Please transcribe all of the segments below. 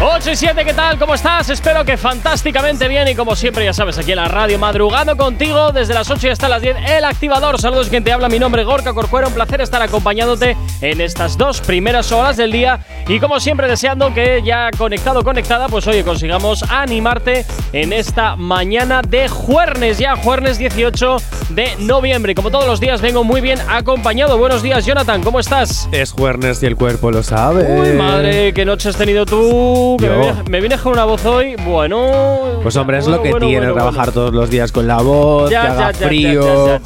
8 y 7, ¿qué tal? ¿Cómo estás? Espero que fantásticamente bien y como siempre ya sabes, aquí en la radio madrugando contigo desde las 8 y hasta las 10, el activador. Saludos, quien te habla, mi nombre es Gorka Corcuera, un placer estar acompañándote en estas dos primeras horas del día y como siempre deseando que ya conectado, conectada, pues oye, consigamos animarte en esta mañana de jueves, ya jueves 18 de noviembre. Como todos los días vengo muy bien acompañado. Buenos días, Jonathan, ¿cómo estás? Es jueves y el cuerpo lo sabe. Uy, madre, qué noche has tenido tú me, vienes con una voz hoy, bueno. Pues hombre, es lo que tiene trabajar todos los días con la voz, ya, que haga frío.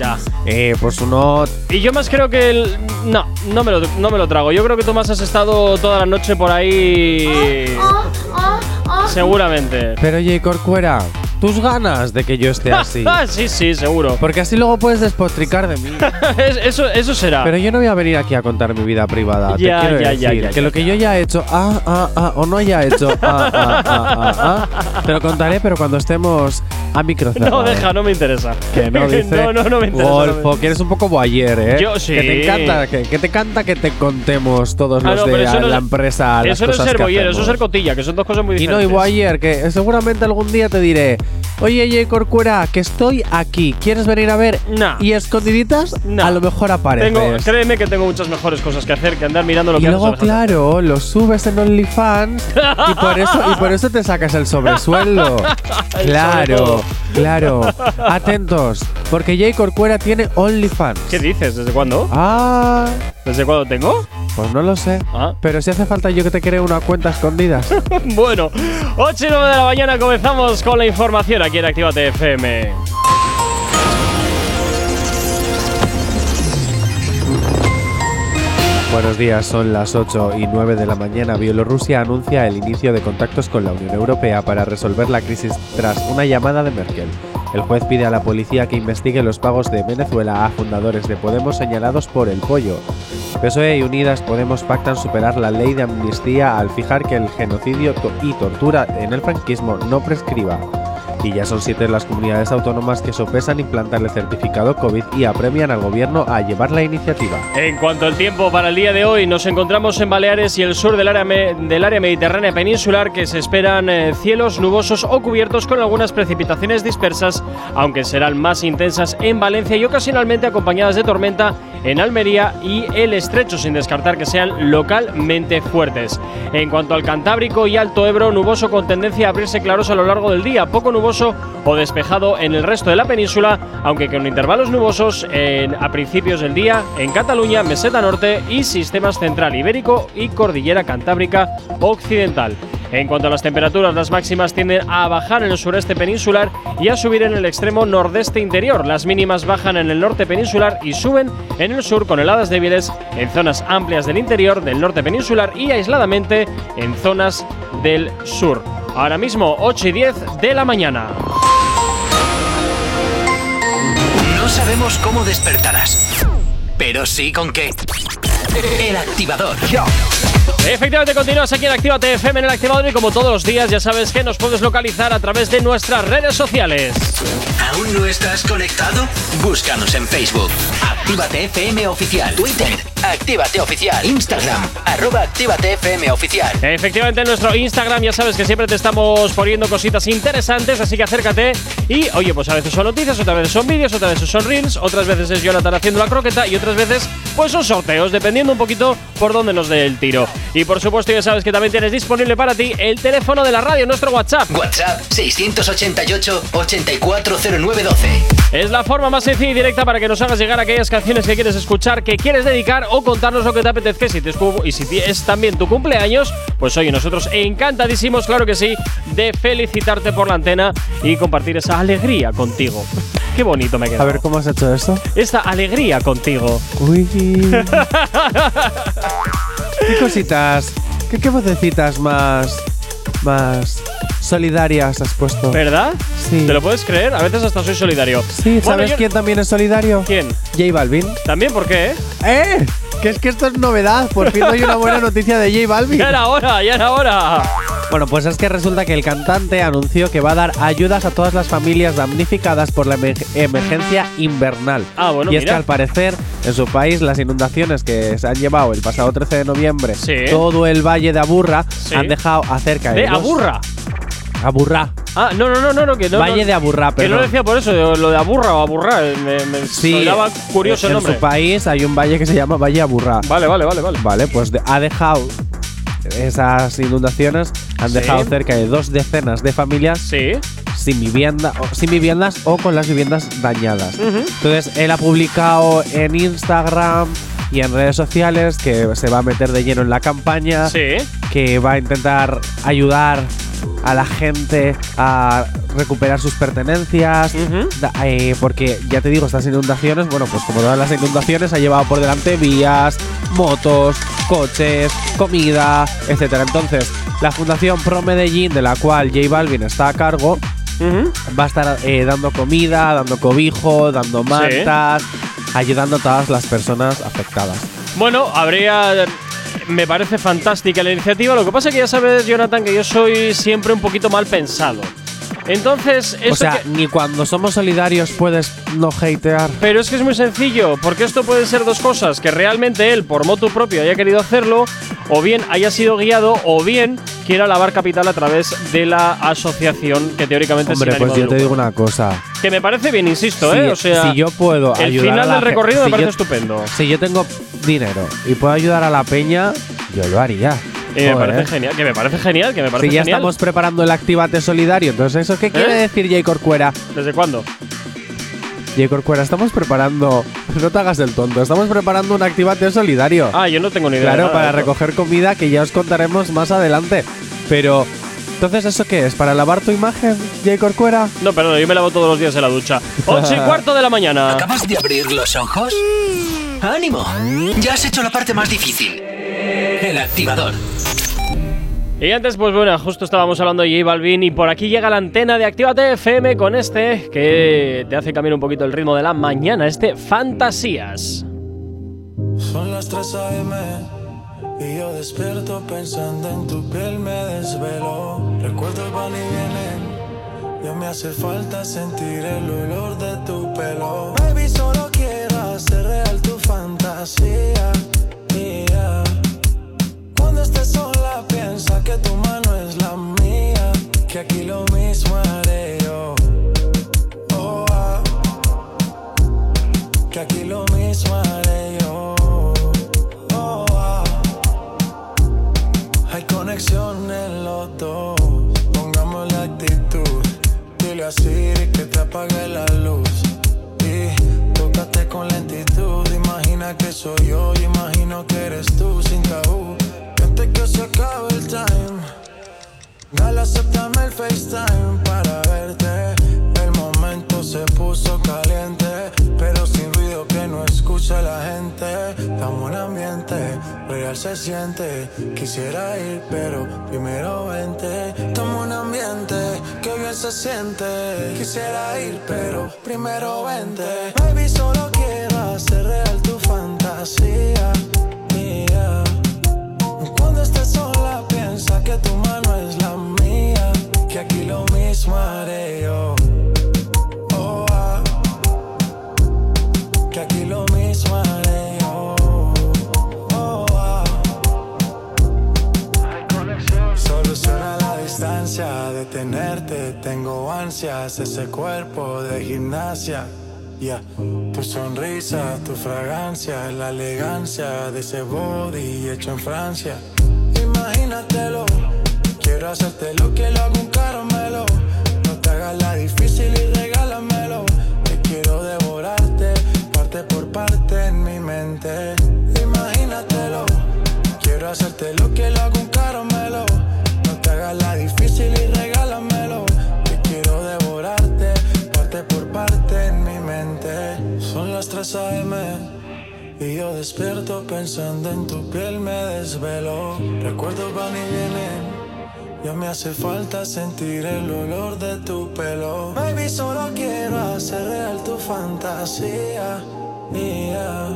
Eh, pues uno. Y yo más creo que el. No, no me, lo, no me lo trago. Yo creo que tú más has estado toda la noche por ahí. Ah, ah, ah, Seguramente. Pero J. Corcuera tus ganas de que yo esté así. ah, sí, sí, seguro. Porque así luego puedes despotricar de mí. eso, eso será. Pero yo no voy a venir aquí a contar mi vida privada. Ya, Te quiero ya, decir ya, que lo que yo ya he hecho, ah, ah, ah, o no haya hecho, ah, ah, ah, ah, ah, te lo contaré, pero cuando estemos a micro No, deja, no me interesa. Que no, dice. no, no, no me interesa. Wolfo, que eres un poco boyer, ¿eh? Yo sí. Que te encanta que, te encanta que te contemos todos los de la empresa. Eso no es ser boyer, eso es ser cotilla, que son dos cosas muy. Y no, y boyer, que seguramente algún día te diré, oye, oye, Corcuera, que estoy aquí. ¿Quieres venir a ver? No. ¿Y escondiditas? No. A lo mejor apareces. créeme que tengo muchas mejores cosas que hacer que andar mirando lo y que luego, claro, lo subes en OnlyFans y, por eso, y por eso te sacas el sobresueldo. claro, claro. Atentos, porque Jay Corcuera tiene OnlyFans. ¿Qué dices? ¿Desde cuándo? Ah. ¿Desde cuándo tengo? Pues no lo sé. Ah. Pero si hace falta yo que te cree una cuenta escondida. bueno, 8 y 9 de la mañana comenzamos con la información aquí en Actívate FM. Buenos días, son las 8 y 9 de la mañana. Bielorrusia anuncia el inicio de contactos con la Unión Europea para resolver la crisis tras una llamada de Merkel. El juez pide a la policía que investigue los pagos de Venezuela a fundadores de Podemos señalados por el pollo. PSOE y Unidas Podemos pactan superar la ley de amnistía al fijar que el genocidio y tortura en el franquismo no prescriba y ya son siete las comunidades autónomas que sopesan implantar el certificado COVID y apremian al gobierno a llevar la iniciativa. En cuanto al tiempo para el día de hoy, nos encontramos en Baleares y el sur del área, del área mediterránea peninsular que se esperan eh, cielos nubosos o cubiertos con algunas precipitaciones dispersas, aunque serán más intensas en Valencia y ocasionalmente acompañadas de tormenta en Almería y el Estrecho, sin descartar que sean localmente fuertes. En cuanto al Cantábrico y Alto Ebro, nuboso con tendencia a abrirse claros a lo largo del día, poco nuboso o despejado en el resto de la península, aunque con intervalos nubosos a principios del día en Cataluña, Meseta Norte y sistemas central ibérico y cordillera cantábrica occidental. En cuanto a las temperaturas, las máximas tienden a bajar en el sureste peninsular y a subir en el extremo nordeste interior. Las mínimas bajan en el norte peninsular y suben en el sur con heladas débiles en zonas amplias del interior del norte peninsular y aisladamente en zonas del sur. Ahora mismo 8 y 10 de la mañana. No sabemos cómo despertarás, pero sí con qué. El activador. Efectivamente, continúas aquí en Actívate FM en el activador y como todos los días ya sabes que nos puedes localizar a través de nuestras redes sociales. ¿Aún no estás conectado? Búscanos en Facebook. Actívate FM Oficial. Twitter. Actívate Oficial. Instagram. Arroba Actívate FM Oficial. Efectivamente, en nuestro Instagram ya sabes que siempre te estamos poniendo cositas interesantes, así que acércate. Y oye, pues a veces son noticias, otras veces son vídeos, otras veces son reels, otras veces es Jonathan haciendo la croqueta y otras veces pues son sorteos, dependiendo un poquito por dónde nos dé el tiro. Y por supuesto, ya sabes que también tienes disponible para ti el teléfono de la radio, nuestro WhatsApp. WhatsApp 688 840912. Es la forma más sencilla y directa para que nos hagas llegar aquellas canciones que quieres escuchar, que quieres dedicar o contarnos lo que te apetezca. Si te y si es también tu cumpleaños, pues oye, nosotros encantadísimos, claro que sí, de felicitarte por la antena y compartir esa alegría contigo. Qué bonito me queda. A ver, ¿cómo has hecho esto? Esta alegría contigo. Uy. ¿Qué cositas? ¿Qué, qué vocecitas más. más. solidarias has puesto? ¿Verdad? Sí. ¿Te lo puedes creer? A veces hasta soy solidario. Sí, ¿sabes quién también es solidario? ¿Quién? J Balvin. ¿También? ¿Por qué? ¡Eh! Que es que esto es novedad. Por fin doy una buena noticia de J Balvin. Ya era hora, ya era hora. Bueno, pues es que resulta que el cantante anunció que va a dar ayudas a todas las familias damnificadas por la emer- emergencia invernal. Ah, bueno, y es mira. que al parecer en su país las inundaciones que se han llevado el pasado 13 de noviembre, Sí. todo el valle de Aburra, Sí. han dejado a cerca de... Aburra. Aburra. Ah, no, no, no, no, no que no. valle no, de Aburra, Que no decía por eso, lo de Aburra o Aburra. eh, Me, me Sí, curioso el en nombre. su país hay un valle que se llama Valle Aburra. Vale, vale, vale, vale. Vale, pues ha dejado esas inundaciones, han Sí. dejado cerca de dos decenas de familias Sí. sin vivienda, o, sin viviendas o con las viviendas dañadas. Entonces él ha publicado en Instagram y en redes sociales que se va a meter de lleno en la campaña, Sí. que va a intentar ayudar a la gente a recuperar sus pertenencias. Da- eh, porque ya te digo, estas inundaciones, bueno, pues como todas las inundaciones, ha llevado por delante vías, motos, coches, comida, etcétera. Entonces, la Fundación Pro Medellín, de la cual J Balvin está a cargo, va a estar eh, dando comida, dando cobijo, dando mantas, ayudando a todas las personas afectadas. Bueno, habría. Me parece fantástica la iniciativa. Lo que pasa es que ya sabes, Jonathan, que yo soy siempre un poquito mal pensado. Entonces, esto o sea, que- ni cuando somos solidarios puedes no hatear. Pero es que es muy sencillo, porque esto puede ser dos cosas, que realmente él por motu propio haya querido hacerlo, o bien haya sido guiado, o bien quiera lavar capital a través de la asociación que teóricamente Hombre, es sin pues yo te digo una cosa. Que me parece bien, insisto, si, ¿eh? O sea, si yo puedo el ayudar final a la del recorrido me parece yo- estupendo. Si yo tengo dinero y puedo ayudar a la peña, yo lo haría. Y me Joder. parece genial, que me parece genial, que me parece Si ya genial. estamos preparando el Actívate Solidario, entonces ¿eso qué quiere ¿Eh? decir J. Corcuera? ¿Desde cuándo? J. Corcuera, estamos preparando. No te hagas el tonto, estamos preparando un Actívate Solidario. Ah, yo no tengo ni idea. de claro, nada para recoger comida que ya os contaremos más adelante. Pero, entonces, ¿eso qué es? ¿Para lavar tu imagen, J. Corcuera? No, perdón, yo me lavo todos los días en la ducha. Ocho y cuarto de la mañana. ¿Acabas de abrir los ojos? ¡Ánimo! Ya has hecho la parte más difícil. El activador. Y antes, pues bueno, justo estábamos hablando de J Balvin y por aquí llega la antena de Actívate FM con este que te hace cambiar un poquito el ritmo de la mañana, este Fantasías. Son las 3 a.m. y yo despierto pensando en tu piel, me desvelo. Recuerdos van y vienen, ya me hace falta sentir el olor de tu pelo. Baby, solo quiero hacer real tu fantasía. y ya. Cuando estés sola, piensa que tu mano es la mía, que aquí lo mismo haré yo. Soy yo, y imagino que eres tú sin tabú. Antes que se acabe el time. Dale, aceptame el FaceTime para verte. El momento se puso caliente, pero sin ruido que no escucha la gente. Estamos en ambiente, real se siente. Quisiera ir, pero primero vente. Estamos en ambiente, que bien se siente. Quisiera ir, pero primero vente. Baby, solo quiero hacer real tu fantasía. mía. Cuando estés sola, piensa que tu mano es la mía. Que aquí lo mismo haré yo. Oh, ah. Que aquí lo mismo haré yo. Oh, ah. Soluciona la distancia de tenerte. Tengo ansias, ese cuerpo de gimnasia. Ya, Tu sonrisa, tu fragancia, la elegancia de ese body hecho en Francia. Imagínatelo, quiero hacerte lo que lo hago un caramelo. No te hagas la difícil y regálamelo. Te quiero devorarte, parte por parte en mi mente. Imagínatelo, quiero hacerte lo que lo hago Son las 3 a.m. Y yo despierto pensando en tu piel, me desvelo. Recuerdos van y vienen. Ya me hace falta sentir el olor de tu pelo. Baby, solo quiero hacer real tu fantasía. Ya.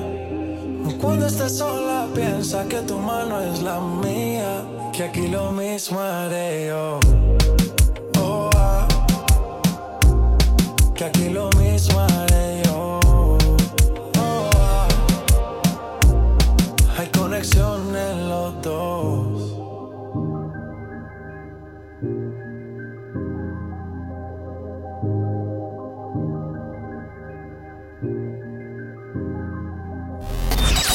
Cuando estés sola, piensa que tu mano es la mía. que aquí lo mismo haré yo. Oh, ah, que aquí lo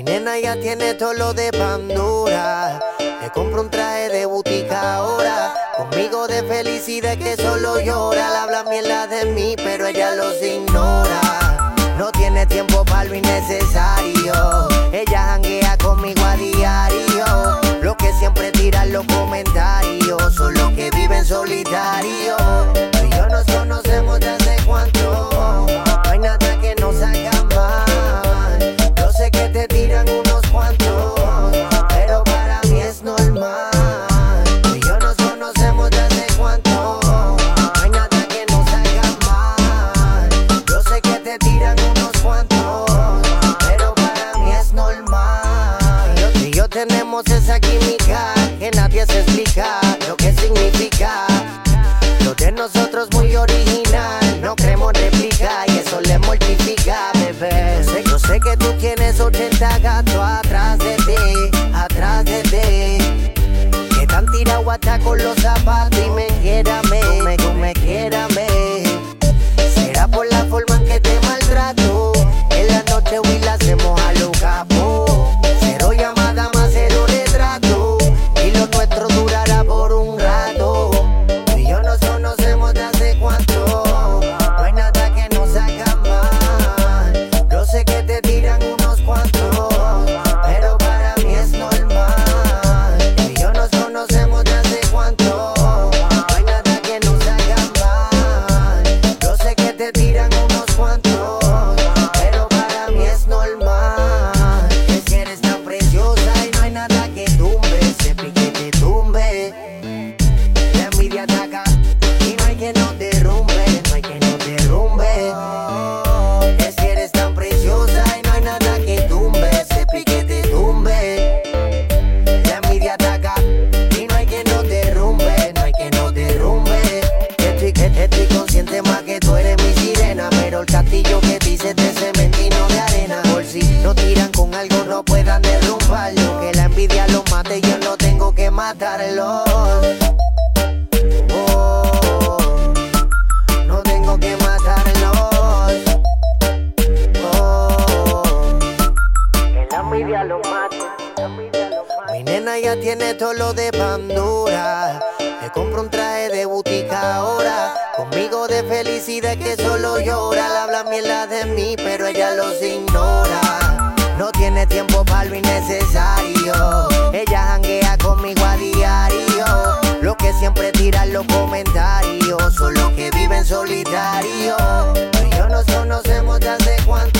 Mi nena ya tiene todo lo de Pandora. Le compro un traje de butica ahora. Conmigo de felicidad que solo llora. Le habla mierda de mí, pero ella los ignora. No tiene tiempo para lo innecesario. Ella janguea conmigo a diario. Lo que siempre tiran los comentarios son los que viven solitario. Tú y yo nos conocemos desde cuánto. No hay nada que nos haga. Con los zapatos los ignora. No tiene tiempo para lo innecesario. Ella janguea conmigo a diario. Lo que siempre tiran los comentarios son los que viven solitario. Tú y yo nos conocemos de hace cuánto.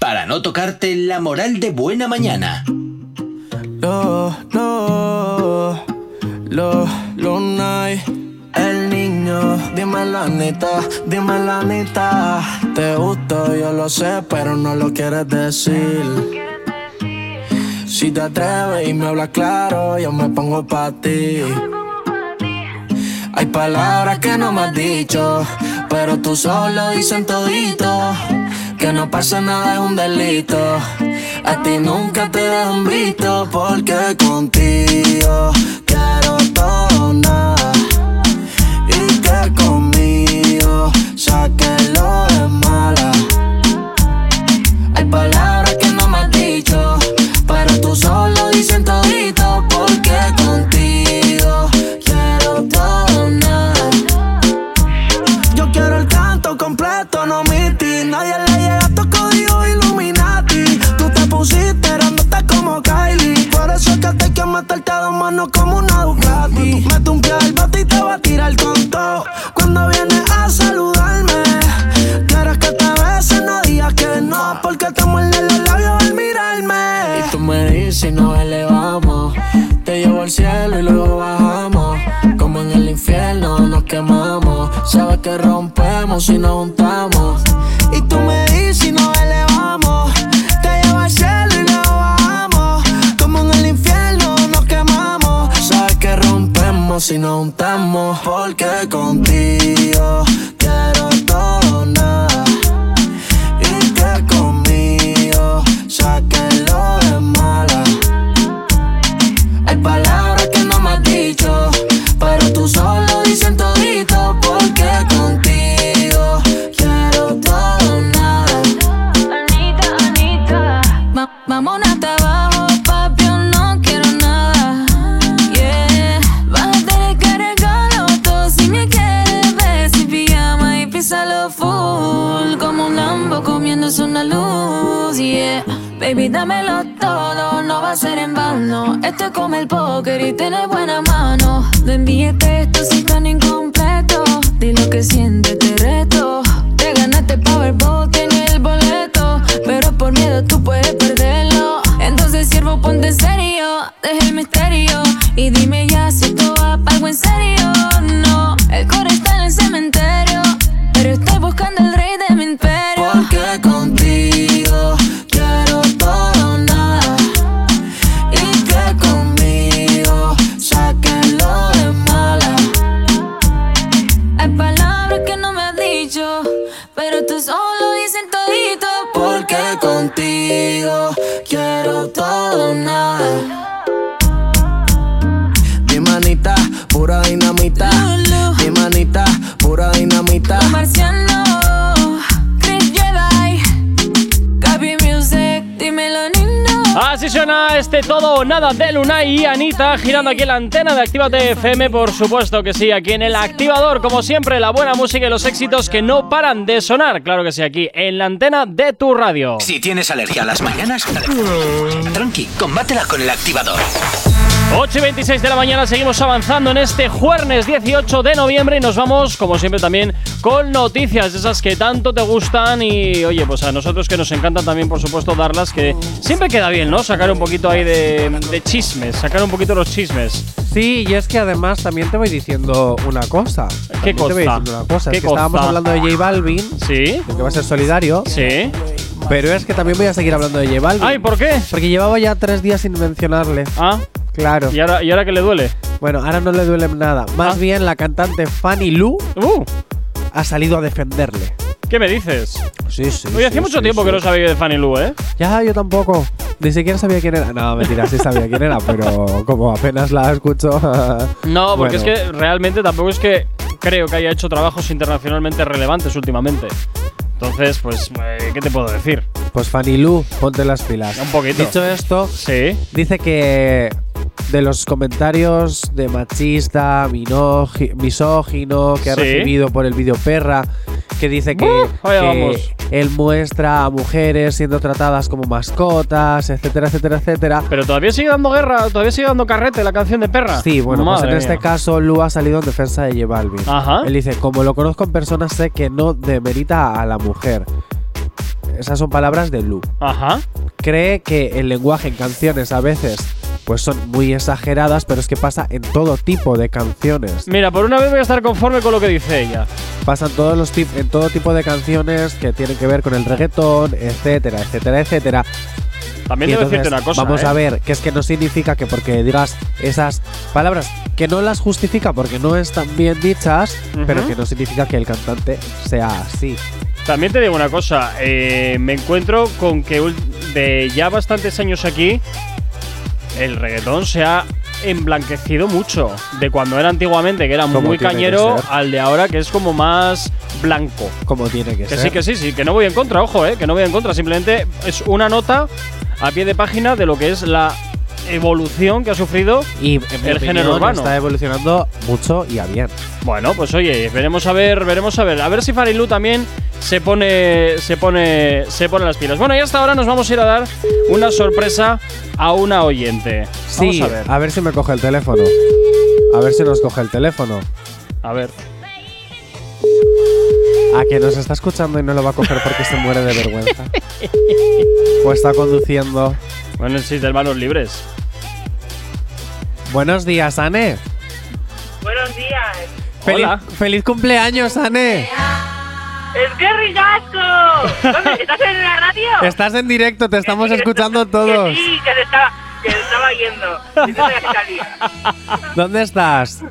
para no tocarte la moral de buena mañana. Lo, lo, lo, lo night. El niño, dime la neta, dime la neta. Te gusto, yo lo sé, pero no lo quieres decir. Si te atreves y me hablas claro, yo me pongo pa' ti. Hay palabras que no me has dicho, pero tú solo dicen todito. Que no pasa nada es un delito. A ti nunca te dejan visto, porque contigo quiero todo nada. Y que conmigo sáquelo de mala. Hay palabras que no me has dicho, pero tú solo dicen todito, y te va a tirar con todo. Cuando vienes a saludarme, quieres que te bese, no digas que no. Porque te muerde los labios al mirarme. Y tú me dices nos elevamos. Te llevo al cielo y luego bajamos. Como en el infierno nos quemamos. Sabes que rompemos y nos juntamos. Rompemos y nos juntamos. Porque contigo quiero todo vano. Esto es como el póker y tienes buena mano. No envíes textos si están incompletos. Di lo que sientes, nada de Lunay y Anita girando aquí en la antena de Actívate FM, por supuesto que sí, aquí en el activador, como siempre, la buena música y los éxitos que no paran de sonar, claro que sí, aquí en la antena de tu radio. Si tienes alergia a las mañanas, tranqui, combátela con el activador. 8 y 26 de la mañana seguimos avanzando en este jueves 18 de noviembre y nos vamos, como siempre, también con noticias de esas que tanto te gustan y, oye, pues a nosotros que nos encantan también, por supuesto, darlas, que siempre queda bien, ¿no? Sacar un poquito ahí de, de chismes, sacar un poquito los chismes. Sí, y es que además también te voy diciendo una cosa. ¿Qué También Te voy cosa? diciendo una cosa. ¿Qué es que estábamos cosa? hablando de J Balvin, ¿Sí? de que va a ser solidario, ¿Sí? pero es que también voy a seguir hablando de J Balvin. Ay, ¿por qué? Porque llevaba ya tres días sin mencionarle. Ah, Claro. ¿Y ahora, ¿Y ahora qué le duele? Bueno, ahora no le duele nada. Más Ah. bien la cantante Fanny Lu Uh, ha salido a defenderle. ¿Qué me dices? Sí, sí. Oye, hacía mucho tiempo que no sabía de Fanny Lu, ¿eh? Ya, yo tampoco. Ni siquiera sabía quién era. No, mentira, sí sabía quién era, pero como apenas la escucho. No, porque Bueno. es que realmente tampoco es que creo que haya hecho trabajos internacionalmente relevantes últimamente. Entonces, pues, eh, ¿qué te puedo decir? Pues Fanny Lu, ponte las pilas. Un poquito. Dicho esto, Sí. dice que de los comentarios de machista, misógino que ha Sí. recibido por el vídeo Perra, que dice que, Uh, él muestra a mujeres siendo tratadas como mascotas, etcétera, etcétera, etcétera. Pero todavía sigue dando guerra, todavía sigue dando carrete la canción de Perra. Sí, bueno, pues en este caso Lu ha salido en defensa de J Balvin. Ajá. Él dice, como lo conozco en persona, sé que no demerita a la mujer. Esas son palabras de Lu. Ajá. Cree que el lenguaje en canciones a veces pues son muy exageradas, pero es que pasa en todo tipo de canciones. Mira, por una vez voy a estar conforme con lo que dice ella. Pasan todos los tip en todo tipo de canciones que tienen que ver con el reggaetón, etcétera, etcétera, etcétera. También debo decirte una cosa. Vamos ¿eh? a ver, que es que no significa que porque digas esas palabras que no las justifica porque no están bien dichas, Ujú. pero que no significa que el cantante sea así. También te digo una cosa. eh, me encuentro con que de ya bastantes años aquí, el reggaetón se ha emblanquecido mucho. De cuando era antiguamente, que era muy que cañero, al de ahora, que es como más blanco. Como tiene que, Que ser. sí, que sí, sí, que no voy en contra, ojo, eh, que no voy en contra. Simplemente es una nota a pie de página de lo que es la evolución que ha sufrido. Y el género urbano. está evolucionando mucho y a bien. Bueno, pues oye, veremos a ver, veremos a ver. A ver si Farilu también se pone, se pone, se pone las pilas. Bueno, y hasta ahora nos vamos a ir a dar una sorpresa a una oyente. Sí, Vamos a ver. si me coge el teléfono. A ver si nos coge el teléfono. A ver. A que nos está escuchando y no lo va a coger porque se muere de vergüenza. o está conduciendo. Bueno, sí, de manos libres. Buenos días, Ane. Buenos días. Feliz, Hola. feliz cumpleaños, Ane. ¡Es que ricasco! ¿Dónde? ¿Estás en la radio? Estás en directo, te estamos sí, escuchando está- todos. Que sí, que se estaba, que estaba yendo. ¿Dónde estás?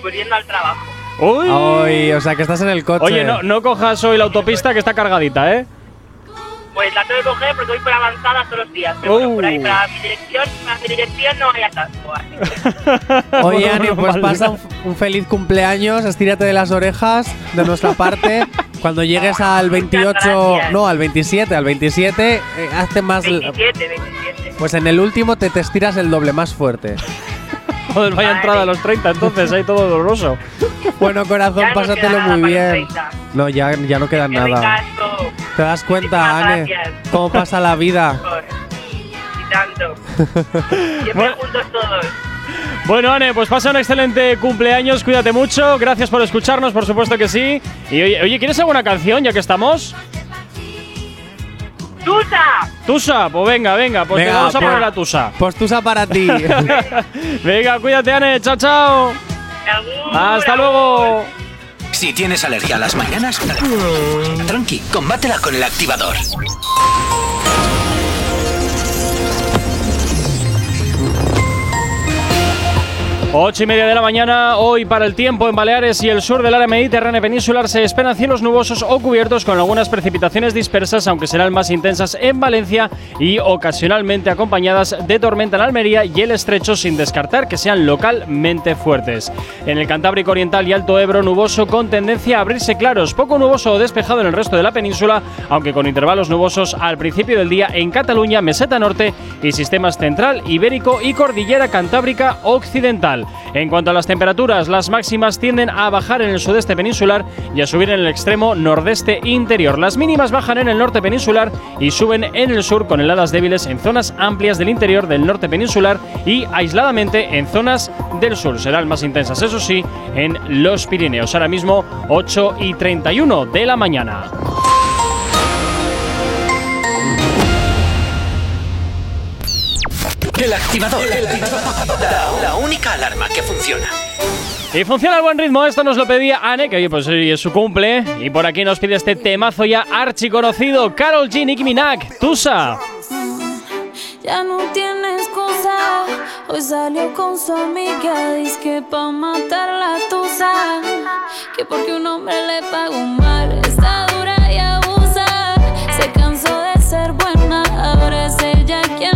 Pues yendo al trabajo. Uy. Ay, o sea que estás en el coche. Oye, no, no cojas hoy la autopista que está cargadita, ¿eh? Pues la tengo que coger porque voy por avanzada todos los días. Pero bueno, por ahí, para mi dirección, para mi dirección no hay atasco. Así que Oye, Ani, pues Vale. pasa un, un feliz cumpleaños, estírate de las orejas de nuestra parte. Cuando llegues al 28, gracias. no, al 27, al 27, eh, hazte más. 27, 27. Pues en el último te, te estiras el doble más fuerte. Joder, vaya entrada a los 30, entonces ahí todo doloroso. Bueno, corazón, Ya no pásatelo muy bien. los 30. No, ya, ya no queda ¡Qué nada. ¿Te das cuenta, Muchísimas Ane? gracias. ¿Cómo pasa la vida? Y tanto. Siempre Bueno. juntos todos. Bueno, Ane, pues pasa un excelente cumpleaños, cuídate mucho, gracias por escucharnos, por supuesto que sí. Y oye, oye ¿quieres alguna canción ya que estamos? ¡Tusa! Tusa, pues venga, venga, pues te Venga, vamos a pues- poner la Tusa. Postusa para ti. venga, cuídate, Ane, chao, chao. Hasta luego. Si tienes alergia a las mañanas, tranqui, combátela con el activador. Ocho y media de la mañana, hoy para el tiempo en Baleares y el sur del área mediterránea peninsular se esperan cielos nubosos o cubiertos con algunas precipitaciones dispersas, aunque serán más intensas en Valencia y ocasionalmente acompañadas de tormenta en Almería y el estrecho, sin descartar que sean localmente fuertes. En el Cantábrico Oriental y Alto Ebro, nuboso con tendencia a abrirse claros, poco nuboso o despejado en el resto de la península, aunque con intervalos nubosos al principio del día en Cataluña, Meseta Norte y sistemas central, ibérico y cordillera cantábrica occidental. En cuanto a las temperaturas, las máximas tienden a bajar en el sudeste peninsular y a subir en el extremo nordeste interior. Las mínimas bajan en el norte peninsular y suben en el sur con heladas débiles en zonas amplias del interior del norte peninsular y aisladamente en zonas del sur. Serán más intensas, eso sí, en los Pirineos. Ahora mismo 8 y 31 de la mañana. El activador. La, la única alarma que funciona. Y funciona al buen ritmo, esto nos lo pedía Anne, que hoy pues hoy es su cumple. Y por aquí nos pide este temazo ya archiconocido, Carol G, Nicki Minaj, Tusa. Ya no tienes abusa. Hoy salió con su amiga, dice que pa' matar la tusa. Que porque un hombre le pagó mal, está dura y abusa. Se cansó de ser buena, ahora es ella quien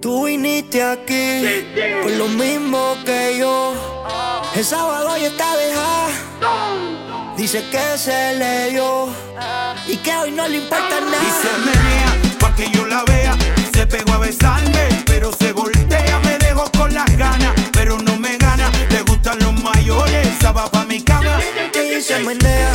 Tú viniste aquí por lo mismo que yo. El sábado ya está dejada. Dice que se le dio y que hoy no le importa nada. Y se menea pa' que yo la vea. Se pegó a besarme, pero se voltea. Me dejó con las ganas, pero no me gana. Le gustan los mayores, esa va pa' mi cama. Y se menea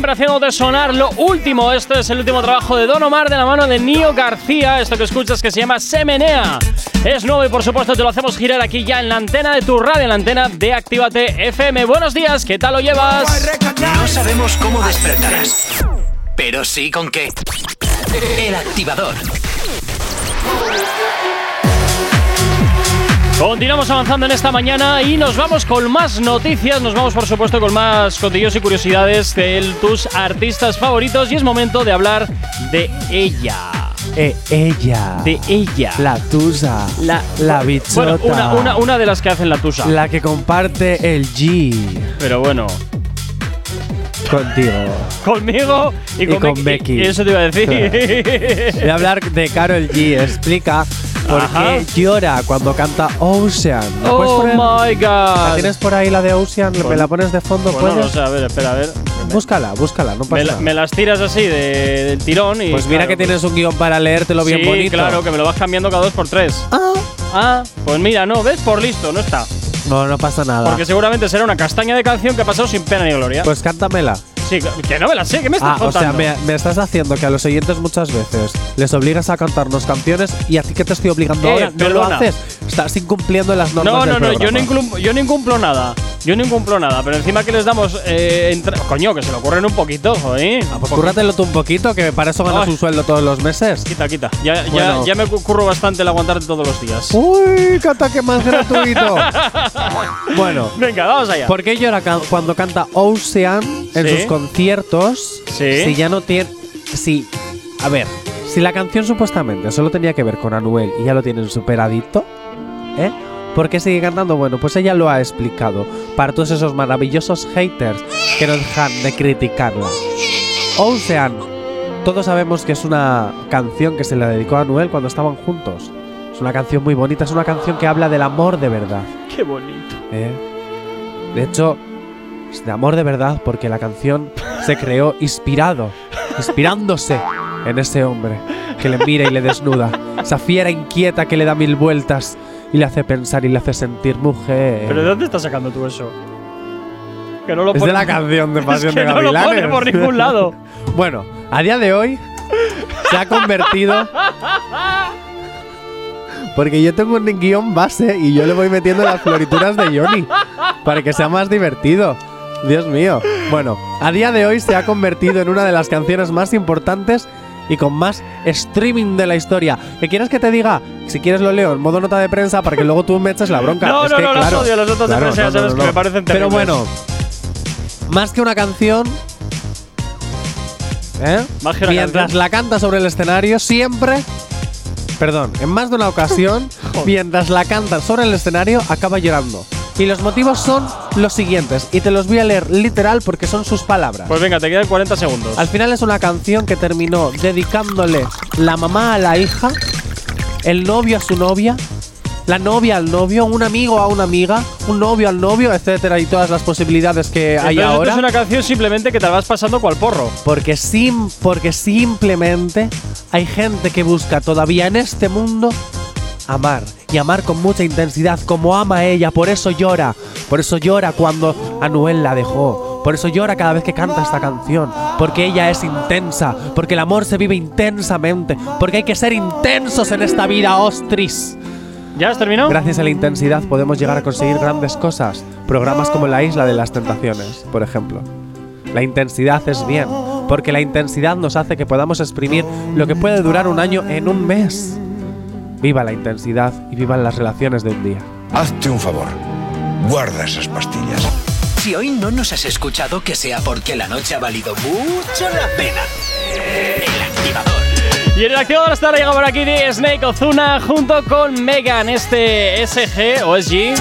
Siempre, haciéndote sonar lo último. Este es el último trabajo de Don Omar de la mano de Nio García. Esto que escuchas que se llama Semenea. Es nuevo y por supuesto te lo hacemos girar aquí ya en la antena de tu radio, en la antena de Actívate FM. Buenos días, ¿qué tal lo llevas? No sabemos cómo despertarás, pero sí con qué. El activador. Continuamos avanzando en esta mañana y nos vamos con más noticias. Nos vamos, por supuesto, con más cotillos y curiosidades de tus artistas favoritos. Y es momento de hablar de ella. Eh, ella. De ella. La tusa. La, La bichota. Bueno, una, una, una de las que hacen la tusa. La que comparte el G Pero bueno, contigo. conmigo y Y con, Becky. Becky. Y eso te iba a decir. Voy a hablar de Carol G. Explica por Ajá. qué llora cuando canta Ocean. ¿La puedes oh poner? my ¿La god. tienes por ahí la de Ocean? ¿Me Pues- la pones de fondo? Pues no ¿Puedes? lo sé, a ver, espera, a ver. Búscala, búscala, no pasa Me, la- nada. me las tiras así de- del tirón y. Pues mira claro, que tienes un guion para leértelo bien sí, bonito. claro, que me lo vas cambiando cada dos por tres. Ah. Ah, pues mira, no, ¿ves? Por listo, no está. No, no pasa nada. Porque seguramente será una castaña de canción que ha pasado sin pena ni gloria. Pues cántamela. Sí, que no me la sé, ¿qué me estás Ah, o sea, contando? me, me estás haciendo que a los oyentes muchas veces les obligas a cantarnos canciones y a ti que te estoy obligando Eh, ahora no lo perdona. haces. Estás incumpliendo las normas No, del no, no, yo no, incumplo, yo no incumplo nada. Yo no incumplo nada, pero encima que les damos. Eh, entra- Coño, que se le ocurren un poquito, joder. Ah, pues cúrratelo tú un poquito, que para eso ganas Ay. un sueldo todos los meses. Quita, quita. Ya, ya, Bueno. ya me curro bastante el aguantarte todos los días. Uy, qué ataque más gratuito. bueno, Venga, vamos allá. ¿por qué llora cuando canta Ocean en Sí. sus conciertos Sí. si ya no tiene. Si. A ver, si la canción supuestamente solo tenía que ver con Anuel y ya lo tienen superadito, ¿eh? ¿Por qué sigue cantando? Bueno, pues ella lo ha explicado para todos esos maravillosos haters que no dejan de criticarla. Ocean, todos sabemos que es una canción que se le dedicó a Anuel cuando estaban juntos. Es una canción muy bonita, es una canción que habla del amor de verdad. Qué bonito. ¿eh? De hecho, es de amor de verdad porque la canción se creó inspirado, inspirándose en ese hombre que le mira y le desnuda. Esa fiera inquieta que le da mil vueltas y le hace pensar y le hace sentir mujer. ¿Pero de dónde estás sacando tú eso? Que no lo es de la canción de Es Pasión que de no lo pone por ningún lado. bueno, a día de hoy se ha convertido. Porque yo tengo un guion base y yo le voy metiendo las florituras de Johnny para que sea más divertido. Dios mío. Bueno, a día de hoy se ha convertido en una de las canciones más importantes y con más streaming de la historia. ¿Qué quieres que te diga? Si quieres lo leo en modo nota de prensa para que luego tú me eches la bronca. No, Es no, que, no, claro, odio, las notas de claro, prensa, ya no, no, sabes no, que me parecen Pero terribles. bueno, más que una canción, ¿eh? Más que una mientras canción. la canta sobre el escenario, siempre, perdón, en más de una ocasión, mientras la canta sobre el escenario, acaba llorando. Y los motivos son los siguientes, y te los voy a leer literal porque son sus palabras. Pues venga, te quedan 40 segundos. Al final es una canción que terminó dedicándole la mamá a la hija, el novio a su novia, la novia al novio, un amigo a una amiga, un novio al novio, etcétera, y todas las posibilidades que hay ahora. Esto es una canción simplemente que te la vas pasando cual porro. Porque, sim, porque simplemente hay gente que busca todavía en este mundo amar. Y amar con mucha intensidad, como ama ella. Por eso llora. Por eso llora cuando Anuel la dejó. Por eso llora cada vez que canta esta canción. Porque ella es intensa. Porque el amor se vive intensamente. Porque hay que ser intensos en esta vida, ostris. ¿Ya has terminado? Gracias a la intensidad podemos llegar a conseguir grandes cosas. Programas como La Isla de las Tentaciones, por ejemplo. La intensidad es bien, porque la intensidad nos hace que podamos exprimir lo que puede durar un año en un mes. Viva la intensidad y vivan las relaciones de un día. Hazte un favor. Guarda esas pastillas. Si hoy no nos has escuchado, que sea porque la noche ha valido mucho la pena. El activador. Y en el activador hasta ahora llega por aquí de Snake Ozuna junto con Megan, este SG o SG.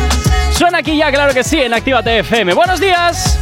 Suena aquí ya, claro que sí, en Actívate FM. ¡Buenos días!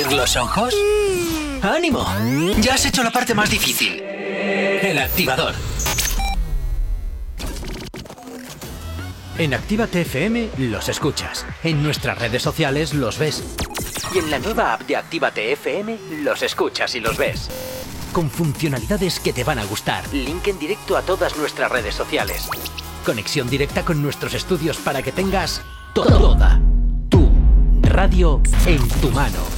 Abrir los ojos? ¡Ánimo! Ya has hecho la parte más difícil. El activador. En Actívate FM los escuchas. En nuestras redes sociales los ves. Y en la nueva app de Actívate FM los escuchas y los ves. Con funcionalidades que te van a gustar. Link en directo a todas nuestras redes sociales. Conexión directa con nuestros estudios para que tengas toda tu radio en tu mano.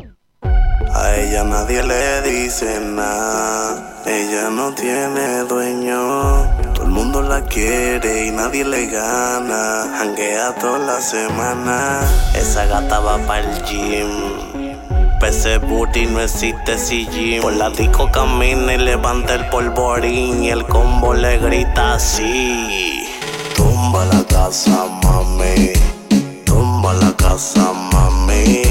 A ella nadie le dice nada, ella no tiene dueño. Todo el mundo la quiere y nadie le gana. Hanguea toda la semana. Esa gata va para el gym. Pese booty no existe si gym. Por la disco camina y levanta el polvorín. Y el combo le grita así. Tumba la casa, mami. Tumba la casa, mami.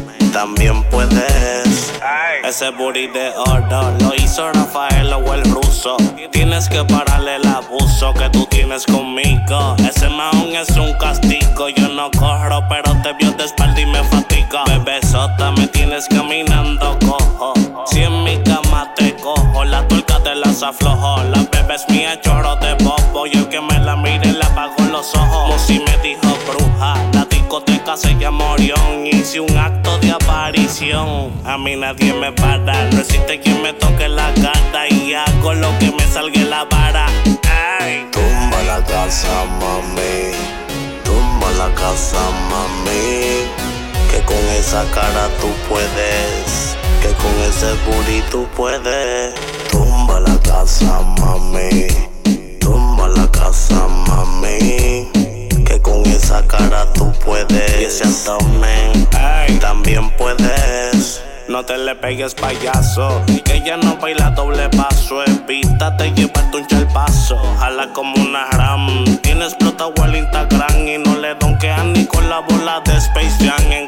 también puedes. Ese booty de oro lo hizo Rafael o el ruso. Tienes que pararle el abuso que tú tienes conmigo. Ese maón es un castigo. Yo no corro, pero te vio de espalda y me fatiga. Bebesota, me tienes caminando cojo. Si en mi cama te cojo, la tuerca te las aflojo. La bebé es mía, choro de bobo. Y el que me la mire le apago los ojos. Musi me dijo bruja. Discoteca se llama Orión. Hice un acto de aparición. A mí nadie me para. No existe quien me toque la cara. Y hago lo que me salga la vara. Tumba la casa, mami. Tumba la casa, mami. Que con esa cara tú puedes. Que con ese booty tú puedes. Tumba la casa, mami. Tumba la casa, mami. Que con esa cara tú puedes. Y ese abdomen también puedes. No te le pegues payaso Y que ella no baila doble paso. Evítate llevarte un chalpazo Jala como una ram. Tiene explotado el Instagram Y no le donkean ni con la bola de Space Jam. En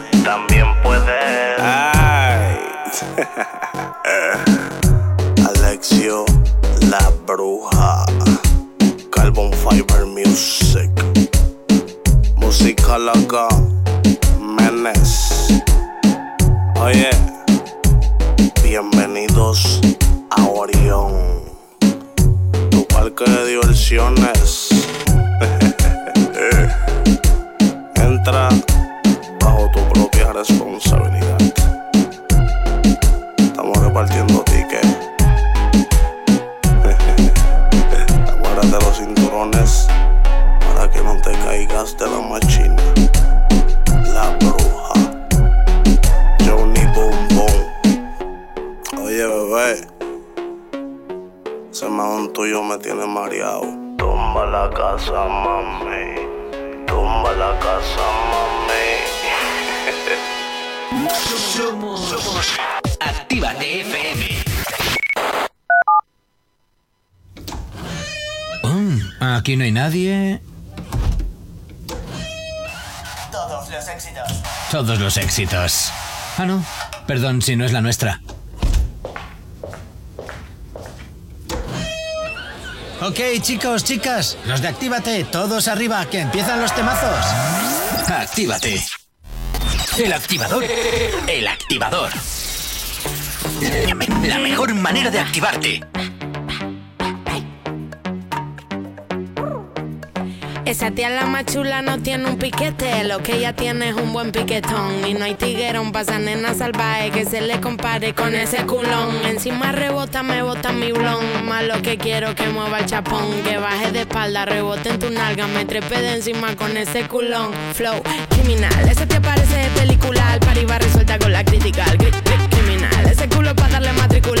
Todos los éxitos. Ah, no. Perdón si no es la nuestra. Ok, chicos, chicas, los de Actívate, todos arriba, que empiezan los temazos. Actívate. El activador. El activador. La mejor manera de activarte. Esa tía la más chula no tiene un piquete, lo que ella tiene es un buen piquetón. Y no hay tiguerón pa' esa nena salvaje que se le compare con ese culón. Encima rebota, me bota mi blon. Más lo que quiero que mueva el chapón, que baje de espalda, rebote en tu nalga, me trepe de encima con ese culón. Flow criminal, esa tía parece de película, al pari va resuelta con la crítica. Criminal, ese culo pa' darle matricular,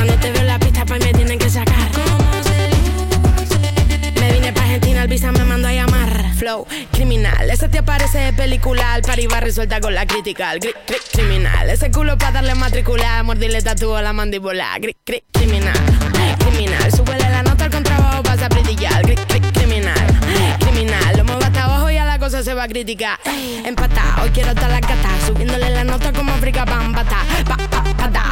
Cuando te veo la pista y me tienen que sacar. Me vine pa' Argentina, el visa me mandó a llamar. Flow criminal, ese te parece de película. Resuelta con la crítica. Gri- gri- criminal, ese culo pa' darle matricular. Mordirle tatúo a la mandíbula. Gri- gri- criminal, criminal. Súbele la nota al contrabajo, pasa a brillar. Gri- gri- criminal, criminal. Lo muevo hasta abajo y a la cosa se va a criticar. Empatá, hoy quiero estar la cata. Subiéndole la nota como África Bambata. Pa,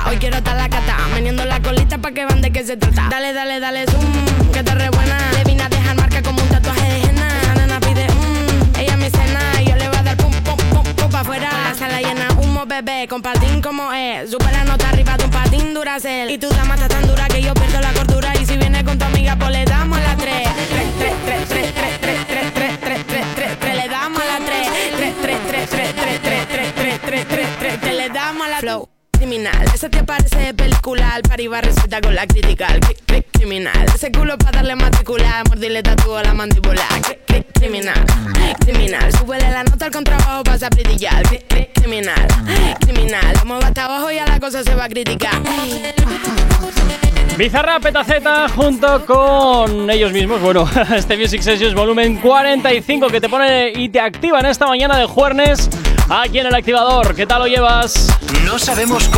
Hoy quiero estar la cata. Meneando la colita pa' que van de qué se trata. Dale, dale, dale, zoom. Que te re buena. Le vine a dejar marca como un tatuaje de henna. Nena pide, mmm. Ella me cena y yo le voy a dar pum, pum, pum, pum pa' afuera. La sala llena humo, bebé. Con patín como es. Sube la nota arriba de un patín duracel. Y tu dama está tan dura que yo pierdo la cordura. Y si viene con tu amiga, pues le damos la tres. Tres, tres, tres, tres, tres, tres, tres, tres, tres, tres, tres. Le damos la tres. Tres, tres, tres, tres, tres, tres, tres, tres, tres, tres, tres, tres. Le damos flow. Criminal. Ese te parece de película, al par iba resulta con la crítica. Cri- cri- criminal. Ese culo para darle matricular, mordirle tatúo la mandíbula. Cri- cri- criminal, criminal. Súbele la nota al contrabajo, pasa a brillar. Cri- cri- criminal, criminal. Lo muevo hasta abajo y a la cosa se va a criticar. Bizarra Petaceta junto con ellos mismos, bueno, este Music Sessions volumen 45 que te pone y te activa en esta mañana de jueves aquí en el activador. ¿Qué tal lo llevas? No sabemos cómo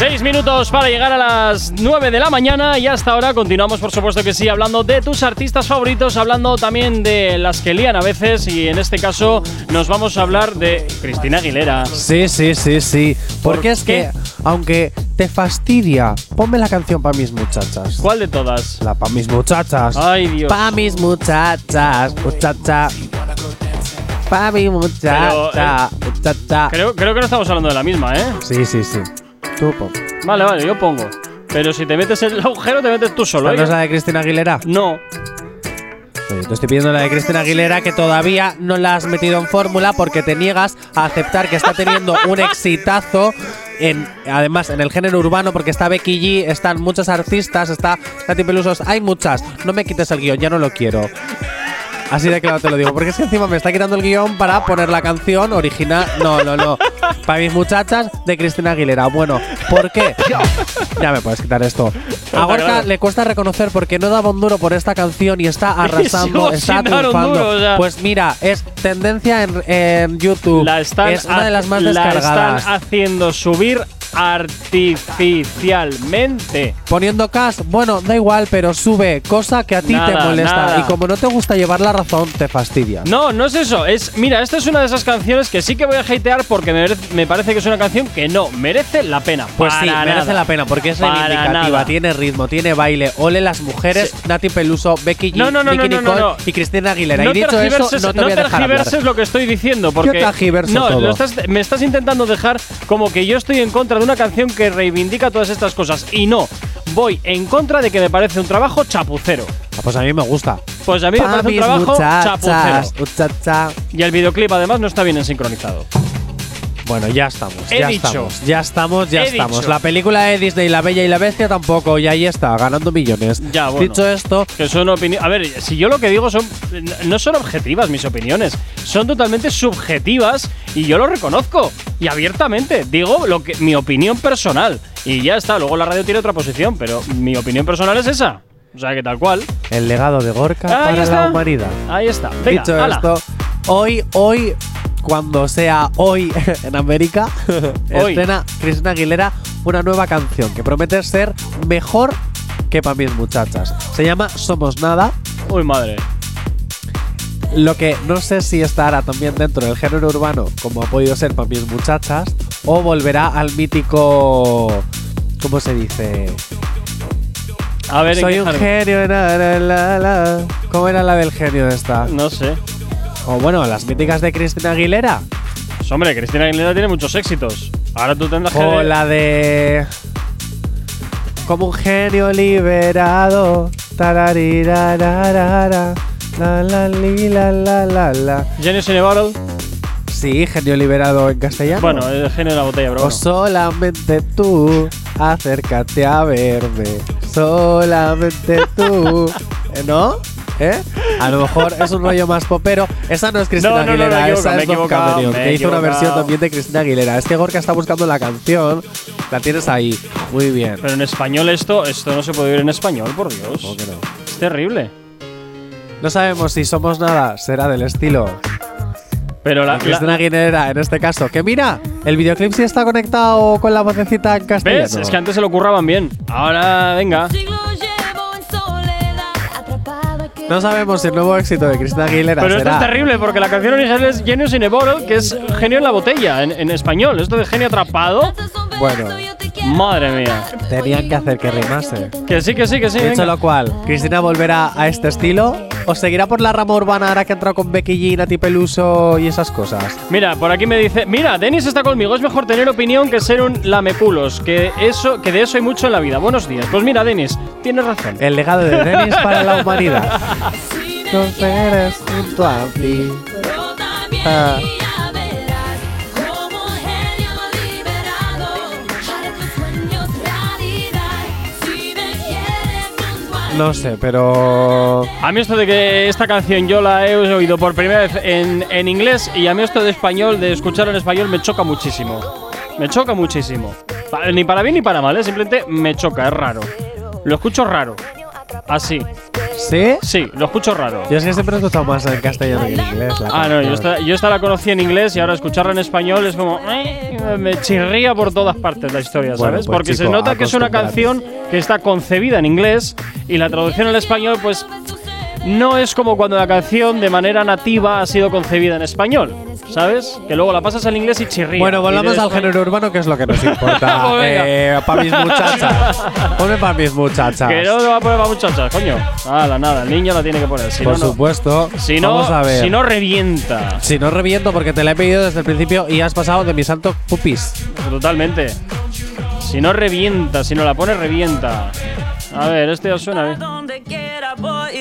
Seis minutos para llegar a las 9 de la mañana y hasta ahora continuamos, por supuesto que sí, hablando de tus artistas favoritos, hablando también de las que lían a veces y en este caso nos vamos a hablar de Cristina Aguilera. Sí, sí, sí, sí. Porque ¿Por es qué? que, aunque te fastidia, ponme la canción pa' mis muchachas. ¿Cuál de todas? La pa' mis muchachas. Ay, Dios. Pa' mis muchachas, muchacha. Pa' mi muchacha, muchacha. Creo, creo que no estamos hablando de la misma, ¿eh? Sí, sí, sí. Tú pon. Vale, vale, yo pongo. Pero si te metes en el agujero, te metes tú solo. ¿No ¿eh? es la de Cristina Aguilera? No. Oye, te estoy pidiendo la de Cristina Aguilera que todavía no la has metido en fórmula porque te niegas a aceptar que está teniendo un exitazo. En, además, en el género urbano, porque está Becky G, están muchos artistas, está Katy Pelusos, hay muchas. No me quites el guion, ya no lo quiero. Así de claro te lo digo, porque es que encima me está quitando el guion para poner la canción original. No, no, no. Para mis muchachas de Cristina Aguilera. Bueno, ¿por qué? Ya me puedes quitar esto. A Gorka le cuesta reconocer porque no daba un duro por esta canción y está arrasando, está triunfando. duro, o sea. Pues mira, es tendencia en, en YouTube. La están, es una de las más la descargadas. están haciendo subir artificialmente. Poniendo cash, bueno, da igual, pero sube, cosa que a ti te molesta. nada. Y como no te gusta llevar la razón, te fastidia. No, no es eso. Es, mira, esta es una de esas canciones que sí que voy a hatear porque me, merece- me parece que es una canción que no merece la pena. Pues sí, Para merece nada. la pena porque es reivindicativa, nada. tiene ritmo, tiene baile. Ole las mujeres, Nati Peluso, Becky G, No, no, no, Nicki no, no, Nicole no. y Cristina Aguilera. No y dicho eso, no te voy a dejar hablar. lo que estoy diciendo porque no, todo. lo estás- me estás intentando dejar como que yo estoy en contra de una canción que reivindica todas estas cosas y no. Voy en contra de que me parece un trabajo chapucero. Ah, Pues a mí me gusta. Pues a mí me Pa' parece un trabajo muchachas, chapucero. muchacha. Y el videoclip además no está bien sincronizado. Bueno, ya estamos, He ya dicho. estamos, ya estamos, ya He estamos. dicho. La película de Disney, La Bella y la Bestia tampoco, y ahí está, ganando millones. Ya, bueno. Dicho esto, Que son opiniones. A ver, si yo lo que digo son. No son objetivas mis opiniones. Son totalmente subjetivas y yo lo reconozco. Y abiertamente. Digo lo que, mi opinión personal. Y ya está. Luego la radio tiene otra posición. Pero mi opinión personal es esa. O sea que tal cual. el legado de Gorka Ahí para está. la humanidad. Ahí está. Venga, Dicho ala. esto, hoy, hoy, cuando sea hoy en América, Hoy. estrena Cristina Aguilera una nueva canción que promete ser mejor que para mis muchachas. Se llama Somos Nada. Uy, madre. Lo que no sé si estará también dentro del género urbano, como ha podido ser para mis muchachas, o volverá al mítico. ¿Cómo se dice? A ver, ¿en Soy un genio. la, la, la, la. ¿Cómo era la del genio esta? No sé. O bueno, las míticas de Cristina Aguilera. Pues, hombre, Cristina Aguilera tiene muchos éxitos. Ahora tú tendrás que. O la de. Como un genio liberado. Tararirararara, La la li, la la la la. Genius in a Bottle. Sí, genio liberado en castellano. Bueno, el genio de la botella, pero O solamente tú, acércate a verme. Solamente tú. ¿Eh, ¿No? ¿Eh? A lo mejor es un rollo más popero. Esa no es Cristina No, no, no, Aguilera, he esa es Don Cameron, que hizo una versión también de Cristina Aguilera. Es que Gorka está buscando la canción. La tienes ahí. Muy bien. Pero en español esto, esto no se puede oír en español, por Dios. ¿Cómo que no? Es terrible. No sabemos si somos nada, será del estilo. Pero la, Cristina Aguilera, en este caso. Que mira, el videoclip sí está conectado con la vocecita en castellano. ¿Ves? Es que antes se lo curraban bien. Ahora, venga. No sabemos si el nuevo éxito de Cristina Aguilera Pero esto es terrible porque la canción original es Genius in a Bottle, que es genio en la botella, en, en español. Esto de genio atrapado. Bueno, Madre mía. tenían que hacer que rimase. Que sí, que sí, que sí. Dicho lo cual, ¿Cristina volverá a este estilo? ¿O seguirá por la rama urbana ahora que ha entrado con Becky G, Nati Peluso y esas cosas? Mira, por aquí me dice, mira, Denis está conmigo, es mejor tener opinión que ser un lameculos, que eso, que de eso hay mucho en la vida. Buenos días. Pues mira, Denis, tienes razón. El legado de Dennis para la humanidad. Junto a. Ah. No sé, pero. A mí esto de que esta canción yo la he oído por primera vez en, en inglés y a mí esto de español, de escuchar en español, me choca muchísimo. Me choca muchísimo. Ni para bien ni para mal, ¿eh? simplemente me choca, es raro. Lo escucho raro. Así. ¿Sí? Sí, lo escucho raro. Yo es que siempre he escuchado más en castellano que en inglés. la Ah, no, yo esta, yo esta la conocí en inglés y ahora escucharla en español es como. eh, me chirría por todas partes la historia, Bueno, ¿sabes? pues, Porque se nota que es una canción que está concebida en inglés y la traducción al español, pues. No es como cuando la canción de manera nativa ha sido concebida en español, ¿sabes? Que luego la pasas al inglés y chirría. Bueno, volvamos al género urbano, que es lo que nos importa. Pues eh, para mis muchachas. Ponme para mis muchachas. Que no te va a poner para muchachas, coño. Nada, nada, el niño la tiene que poner. Si Por no, no. supuesto. Si no, Vamos a ver. si no revienta. Si no reviento porque te la he pedido desde el principio y has pasado de mi santo pupis. Totalmente. Si no revienta, si no la pone, revienta. A ver, este ya suena bien.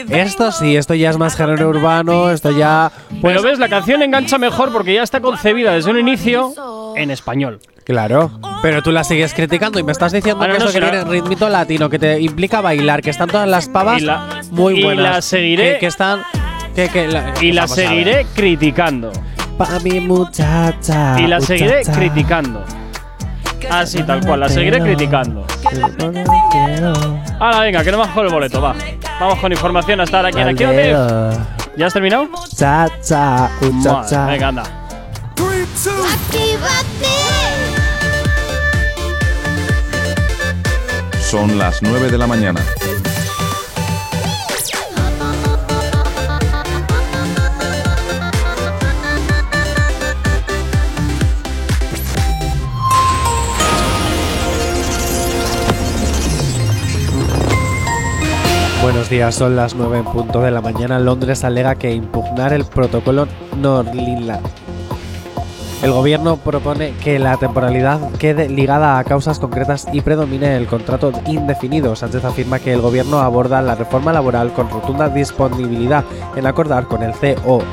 Esto sí, esto ya es más género urbano, esto ya. Pues, Pero ves, la canción engancha mejor porque ya está concebida desde un inicio en español. Claro. Pero tú la sigues criticando y me estás diciendo que no, eso que tiene ritmito latino, que te implica bailar, que están todas las pavas Y la- muy y buenas. la seguiré- Que, que están. Que, que la, Y la seguiré criticando. Pa' mi muchacha. Y la seguiré criticando. Así, tal cual, la seguiré criticando. Ahora, venga, que no más con el boleto, va. Vamos con información hasta ahora aquí en Actívate. ¿Ya has terminado? Chacha, muchacha. Vale, venga, anda. Son las 9 de la mañana. Buenos días, son las 9 en punto de la mañana. Londres alega que impugnar el protocolo Norlinland. El gobierno propone que la temporalidad quede ligada a causas concretas y predomine el contrato indefinido. Sánchez afirma que el gobierno aborda la reforma laboral con rotunda disponibilidad en acordar con el COC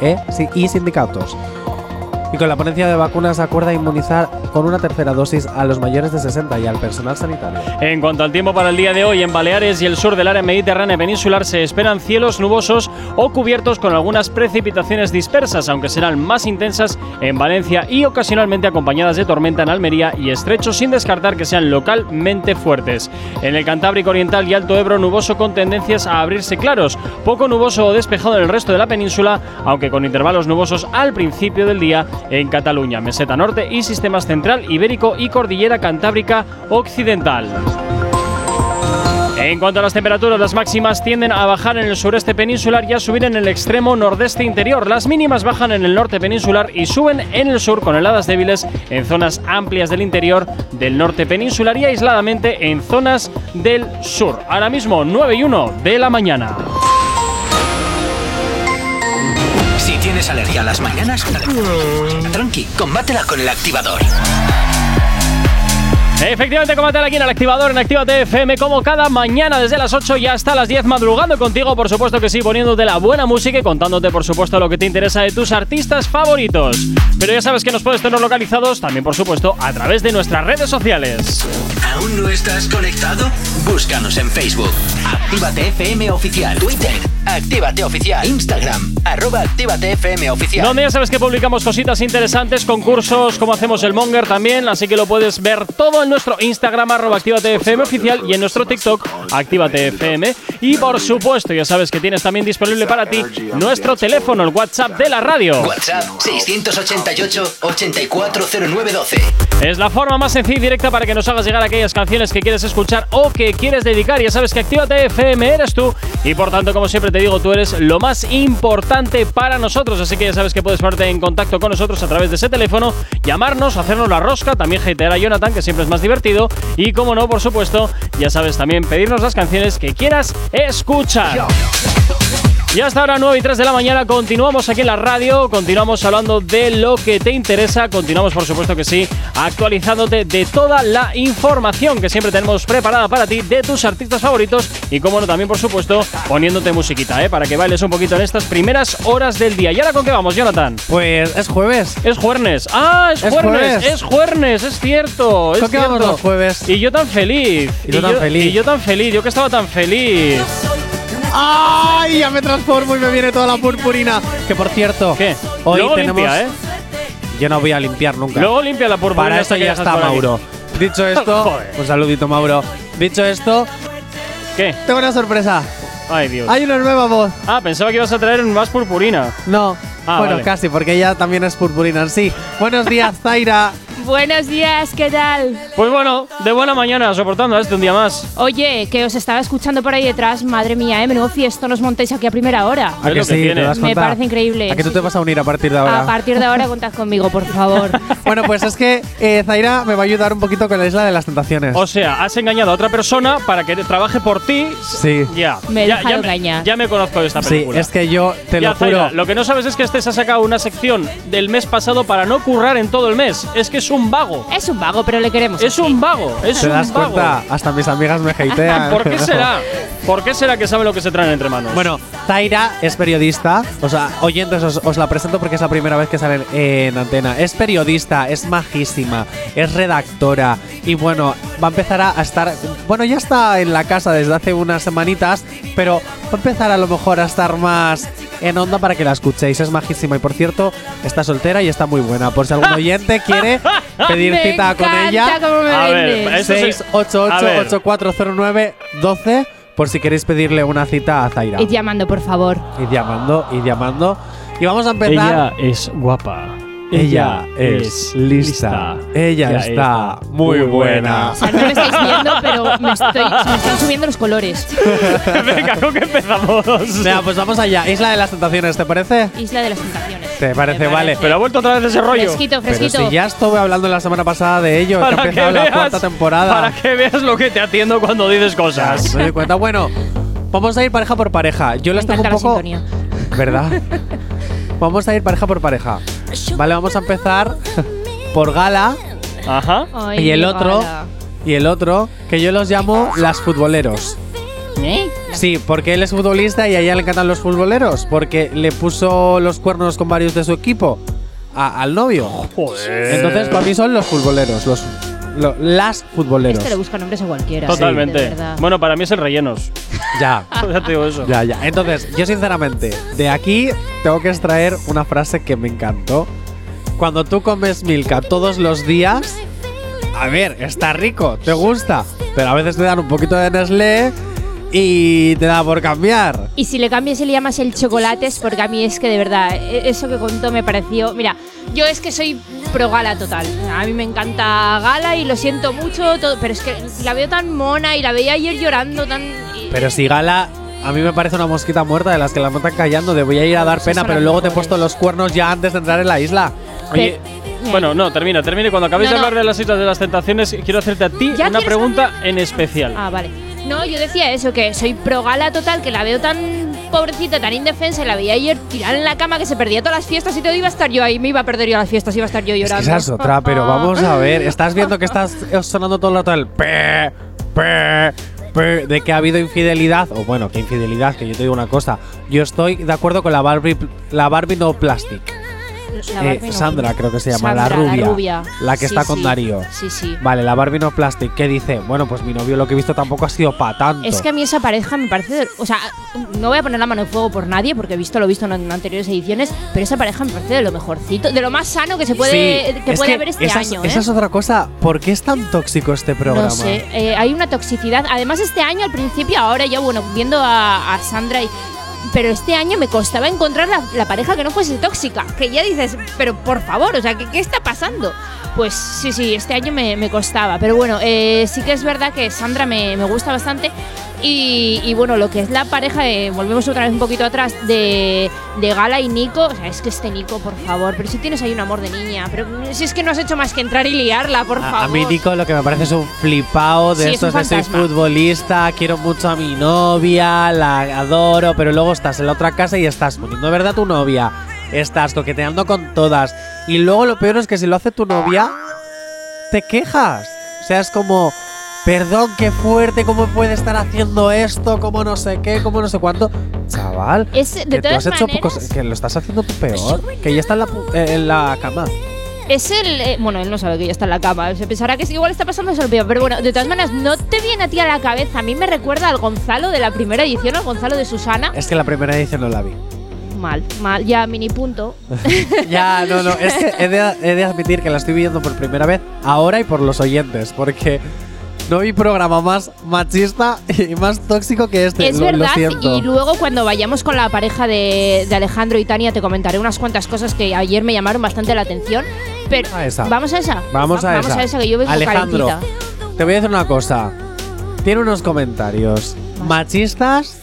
e y sindicatos. Y con la ponencia de vacunas acuerda inmunizar con una tercera dosis a los mayores de 60 y al personal sanitario. En cuanto al tiempo para el día de hoy, en Baleares y el sur del área mediterránea peninsular se esperan cielos nubosos o cubiertos con algunas precipitaciones dispersas, aunque serán más intensas en Valencia y ocasionalmente acompañadas de tormenta en Almería y estrechos, sin descartar que sean localmente fuertes. En el Cantábrico Oriental y Alto Ebro, nuboso con tendencias a abrirse claros, poco nuboso o despejado en el resto de la península, aunque con intervalos nubosos al principio del día en Cataluña, Meseta Norte y sistemas central, ibérico y cordillera cantábrica occidental. En cuanto a las temperaturas, las máximas tienden a bajar en el sureste peninsular y a subir en el extremo nordeste interior. Las mínimas bajan en el norte peninsular y suben en el sur con heladas débiles en zonas amplias del interior del norte peninsular y aisladamente en zonas del sur. Ahora mismo 9 y 1 de la mañana. Si tienes alergia a las mañanas, tranqui, combátela con el activador. Efectivamente, combátela aquí en el activador en Actívate FM como cada mañana desde las 8 y hasta las 10 madrugando contigo, por supuesto que sí, poniéndote la buena música y contándote por supuesto lo que te interesa de tus artistas favoritos. Pero ya sabes que nos puedes tener localizados también por supuesto a través de nuestras redes sociales. ¿Aún no estás conectado? Búscanos en Facebook. Actívate FM Oficial. Twitter. Actívate Oficial. Instagram. Arroba Actívate FM Oficial. Donde ya sabes que publicamos cositas interesantes, concursos, como hacemos el Monger también, así que lo puedes ver todo en nuestro Instagram, arroba Actívate FM oficial, y en nuestro TikTok, Actívate FM. Y por supuesto, ya sabes que tienes también disponible para ti nuestro teléfono, el WhatsApp de la radio. WhatsApp 688 840912. Es la forma más sencilla y directa para que nos hagas llegar canciones que quieres escuchar o que quieres dedicar. Ya sabes que Actívate FM eres tú y por tanto, como siempre te digo, tú eres lo más importante para nosotros. Así que ya sabes que puedes ponerte en contacto con nosotros a través de ese teléfono, llamarnos, hacernos la rosca, también hatear a Jonathan, que siempre es más divertido. Y como no, por supuesto, ya sabes también pedirnos las canciones que quieras escuchar. Y hasta ahora 9 y 3 de la mañana continuamos aquí en la radio, continuamos hablando de lo que te interesa, continuamos por supuesto que sí, actualizándote de toda la información que siempre tenemos preparada para ti de tus artistas favoritos y como no también por supuesto poniéndote musiquita, ¿eh? para que bailes un poquito en estas primeras horas del día. ¿Y ahora con qué vamos, Jonathan? Pues es jueves. Es jueves. Ah, es, Es jueves, jueves. es jueves, es cierto. Es ¿Con qué vamos los jueves? Y yo tan feliz. Y tú tan feliz. Y yo tan feliz, yo que estaba tan feliz. ¡Ay! Ya me transformo y me viene toda la purpurina. Que por cierto, ¿Qué? hoy Luego tenemos. limpia, ¿eh? Yo no voy a limpiar nunca. Luego limpia la purpurina Para eso ya está. Mauro. Dicho esto, un saludito, Mauro. Dicho esto, ¿Qué? tengo una sorpresa. Ay, Dios. Hay una nueva voz. Ah, pensaba que ibas a traer más purpurina. No. Ah, bueno, vale. casi, porque ella también es purpurina en sí. Buenos días, Zaira. Buenos días, ¿qué tal? Pues bueno, de buena mañana, soportando este un día más. Oye, que os estaba escuchando por ahí detrás, madre mía, ¿eh? menudo fiesta nos montáis aquí a primera hora. ¿A Es que lo que sí? ¿Te das Me parece increíble. ¿A que tú sí, te vas a unir a partir de ahora? A partir de ahora contad conmigo, por favor. Bueno, pues es que eh, Zaira me va a ayudar un poquito con la isla de las tentaciones. O sea, has engañado a otra persona para que trabaje por ti. Sí. Ya. Me he ya, me conozco de esta Sí, película. es que yo te Ya, lo juro. Zaira, lo que no sabes es que este se ha sacado una sección del mes pasado para no currar en todo el mes. Es que es un vago. Es un vago, pero le queremos. Es un vago. Es ¿Te un das vago. cuenta? Hasta mis amigas me hatean. ¿Por qué será? ¿Por qué será que sabe lo que se traen entre manos? Bueno, Zaira es periodista, o sea, oyentes os, os la presento porque es la primera vez que sale en, en antena. Es periodista, es majísima, es redactora y bueno, va a empezar a estar, bueno, ya está en la casa desde hace unas semanitas, pero va a empezar a lo mejor a estar más en onda para que la escuchéis. Es majísima y por cierto, está soltera y está muy buena. Por si algún oyente quiere pedir Me cita con ella. cómo me A ver, vendes. esto se- 688 8409 12 por si queréis pedirle una cita a Zaira. Id llamando, por favor. Id llamando, id llamando. Y vamos a empezar. Ella es guapa. Ella es lista. Ella está muy buena. O sea, no me estáis viendo, pero me, estoy, se me están subiendo los colores. Venga, ¿con qué empezamos? Venga, pues vamos allá. Isla de las Tentaciones, ¿te parece? Isla de las Tentaciones. ¿Te parece? Me Vale. Pero ha vuelto otra vez ese rollo. Fresquito, Pero fresquito. si ya estuve hablando la semana pasada de ello, que ha Para que, empezado la veas, cuarta temporada. para que veas lo que te atiendo cuando dices cosas. Me doy cuenta. Bueno, vamos a ir pareja por pareja. Yo Me les tengo un la poco. sintonía. ¿Verdad? vamos a ir pareja por pareja. Vale, vamos a empezar por Gala Ajá. Ay, y el otro. gala. Y el otro, que yo los llamo las futboleros. ¿Eh? Sí, porque él es futbolista y a ella le encantan los futboleros. Porque le puso los cuernos con varios de su equipo a- al novio. Joder. Entonces, para mí son los futboleros. Los, lo- las futboleros. Este le busca nombres a cualquiera. Totalmente. bueno, para mí es el rellenos. Ya. ya te digo eso. Ya, ya. Entonces, yo sinceramente, de aquí tengo que extraer una frase que me encantó. Cuando tú comes Milka todos los días, a ver, está rico, te gusta, pero a veces te dan un poquito de Nestlé y te da por cambiar. Y si le cambias y le llamas el chocolates, porque a mí es que de verdad, e- eso que contó me pareció. Mira, yo es que soy pro gala total. A mí me encanta gala y lo siento mucho, todo, pero es que la veo tan mona y la veía ayer llorando tan. Pero si Gala, a mí me parece una mosquita muerta de las que la matan callando, de voy a ir a dar pena, pero luego te he puesto los cuernos ya antes de entrar en la isla. Oye, bueno, no, termina, termina. Cuando acabéis No, de no. hablar de las islas de las tentaciones, quiero hacerte a ti ¿Ya una pregunta en especial. Ah, vale. No, yo decía eso, que soy pro gala total, que la veo tan pobrecita, tan indefensa, y la veía ayer tirada en la cama que se perdía todas las fiestas y todo iba a estar yo ahí, me iba a perder yo las fiestas, iba a estar yo Es que llorando. esa es otra, pero vamos a ver. Estás viendo que estás sonando todo el rato el pe, pe, pe, de que ha habido infidelidad. O bueno, que infidelidad, que yo te digo una cosa. Yo estoy de acuerdo con la Barbie, la Barbie no plastic. Eh. Sandra, creo que se llama, Sandra, la rubia. La, rubia. La que Sí, está con sí. Darío. Sí, sí. Vale, la Barbie no plastic, ¿qué dice? Bueno, pues mi novio lo que he visto tampoco ha sido para tanto. Es que a mí esa pareja me parece. o sea, no voy a poner la mano en fuego por nadie, porque he visto lo visto en anteriores ediciones, pero esa pareja me parece de lo mejorcito, de lo más sano que se puede, Sí, que es puede que haber este esa año. ¿eh? Esa es otra cosa. ¿Por qué es tan tóxico este programa? No sé, eh, hay una toxicidad. Además, este año, al principio, ahora ya, bueno, viendo a, a Sandra y. Pero este año me costaba encontrar la, pareja que no fuese tóxica. Que ya dices, pero por favor, o sea, ¿qué, qué está pasando? Pues sí, sí, este año me, me costaba. Pero bueno, eh, sí que es verdad que Sandra me, me gusta bastante. Y, y bueno, lo que es la pareja, eh, volvemos otra vez un poquito atrás, de, de Gala y Nico. O sea, es que este Nico, por favor, pero si tienes ahí un amor de niña, pero si es que no has hecho más que entrar y liarla, por A, favor. a mí, Nico, lo que me parece es un flipado de Sí, es estos de soy futbolista, quiero mucho a mi novia, la adoro, pero luego estás en la otra casa y estás poniendo de verdad a tu novia, estás coqueteando con todas. Y luego lo peor es que si lo hace tu novia, te quejas. O sea, es como, perdón, qué fuerte, cómo puede estar haciendo esto, cómo no sé qué, cómo no sé cuánto. Chaval, Es- de que tú hecho cosas- que lo estás haciendo tú peor, que ya está en la, eh, en la cama. Es el. eh, bueno, él no sabe que ya está en la cama. Se pensará que igual está pasando eso Pero bueno, de todas maneras, no te viene a ti a la cabeza. A mí me recuerda al Gonzalo de la primera edición, al Gonzalo de Susana. Es que la primera edición no la vi. Mal, mal. Ya, mini punto. Ya, no, no. Es que he de, he de admitir que la estoy viendo por primera vez ahora y por los oyentes, porque no vi programa más machista y más tóxico que este. Es lo, verdad, y luego cuando vayamos con la pareja de, de Alejandro y Tania te comentaré unas cuantas cosas que ayer me llamaron bastante la atención. Pero A esa. vamos a esa. Vamos a vamos esa. a esa que yo vengo Alejandro, calentita. te voy a decir una cosa. Tiene unos comentarios machistas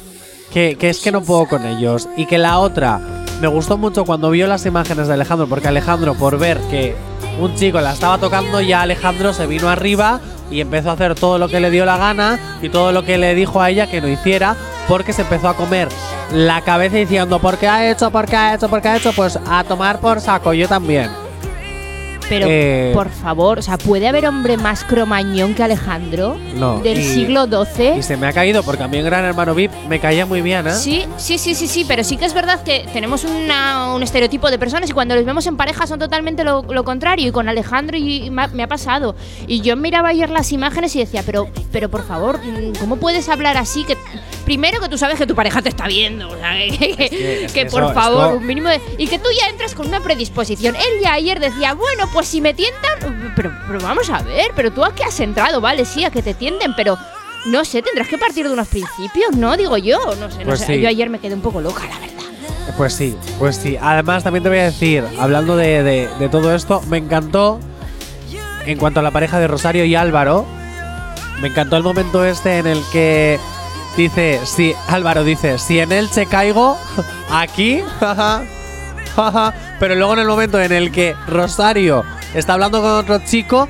que, que es que no puedo con ellos. Y que la otra, me gustó mucho cuando vio las imágenes de Alejandro, porque Alejandro, por ver que un chico la estaba tocando, ya Alejandro se vino arriba y empezó a hacer todo lo que le dio la gana y todo lo que le dijo a ella que no hiciera, porque se empezó a comer la cabeza diciendo, ¿por qué ha hecho? ¿Por qué ha hecho? ¿Por qué ha hecho? Pues a tomar por saco, yo también. Pero, Eh, por favor, o sea, ¿puede haber hombre más cromañón que Alejandro? No, Del y- siglo XII. Y se me ha caído porque a mí en Gran Hermano VIP me caía muy bien, ¿eh? Sí, sí, sí, sí, sí, pero sí que es verdad que tenemos una- un estereotipo de personas y cuando los vemos en pareja son totalmente lo, lo contrario. Y con Alejandro y, y me, ha, me ha pasado. Y yo miraba ayer las imágenes y decía, pero, pero por favor, mm, ¿cómo puedes hablar así? Que primero que tú sabes que tu pareja te está viendo, o sea, que, que- que- es que que por eso- favor, esto- un mínimo de, y que tú ya entras con una predisposición. Él ya ayer decía, bueno, pues si me tientan, pero, pero vamos a ver, pero tú a qué has entrado, vale, sí, a que te tienden, pero no sé, tendrás que partir de unos principios, ¿no? Digo yo, no sé, no Pues sé. sí. Yo ayer me quedé un poco loca, la verdad. Pues sí, pues sí. Además, también te voy a decir, hablando de, de- de todo esto, me encantó, en cuanto a la pareja de Rosario y Álvaro, me encantó el momento este en el que dice, si Álvaro dice, si en Elche caigo, aquí, jaja, jaja. Pero luego en el momento en el que Rosario está hablando con otro chico,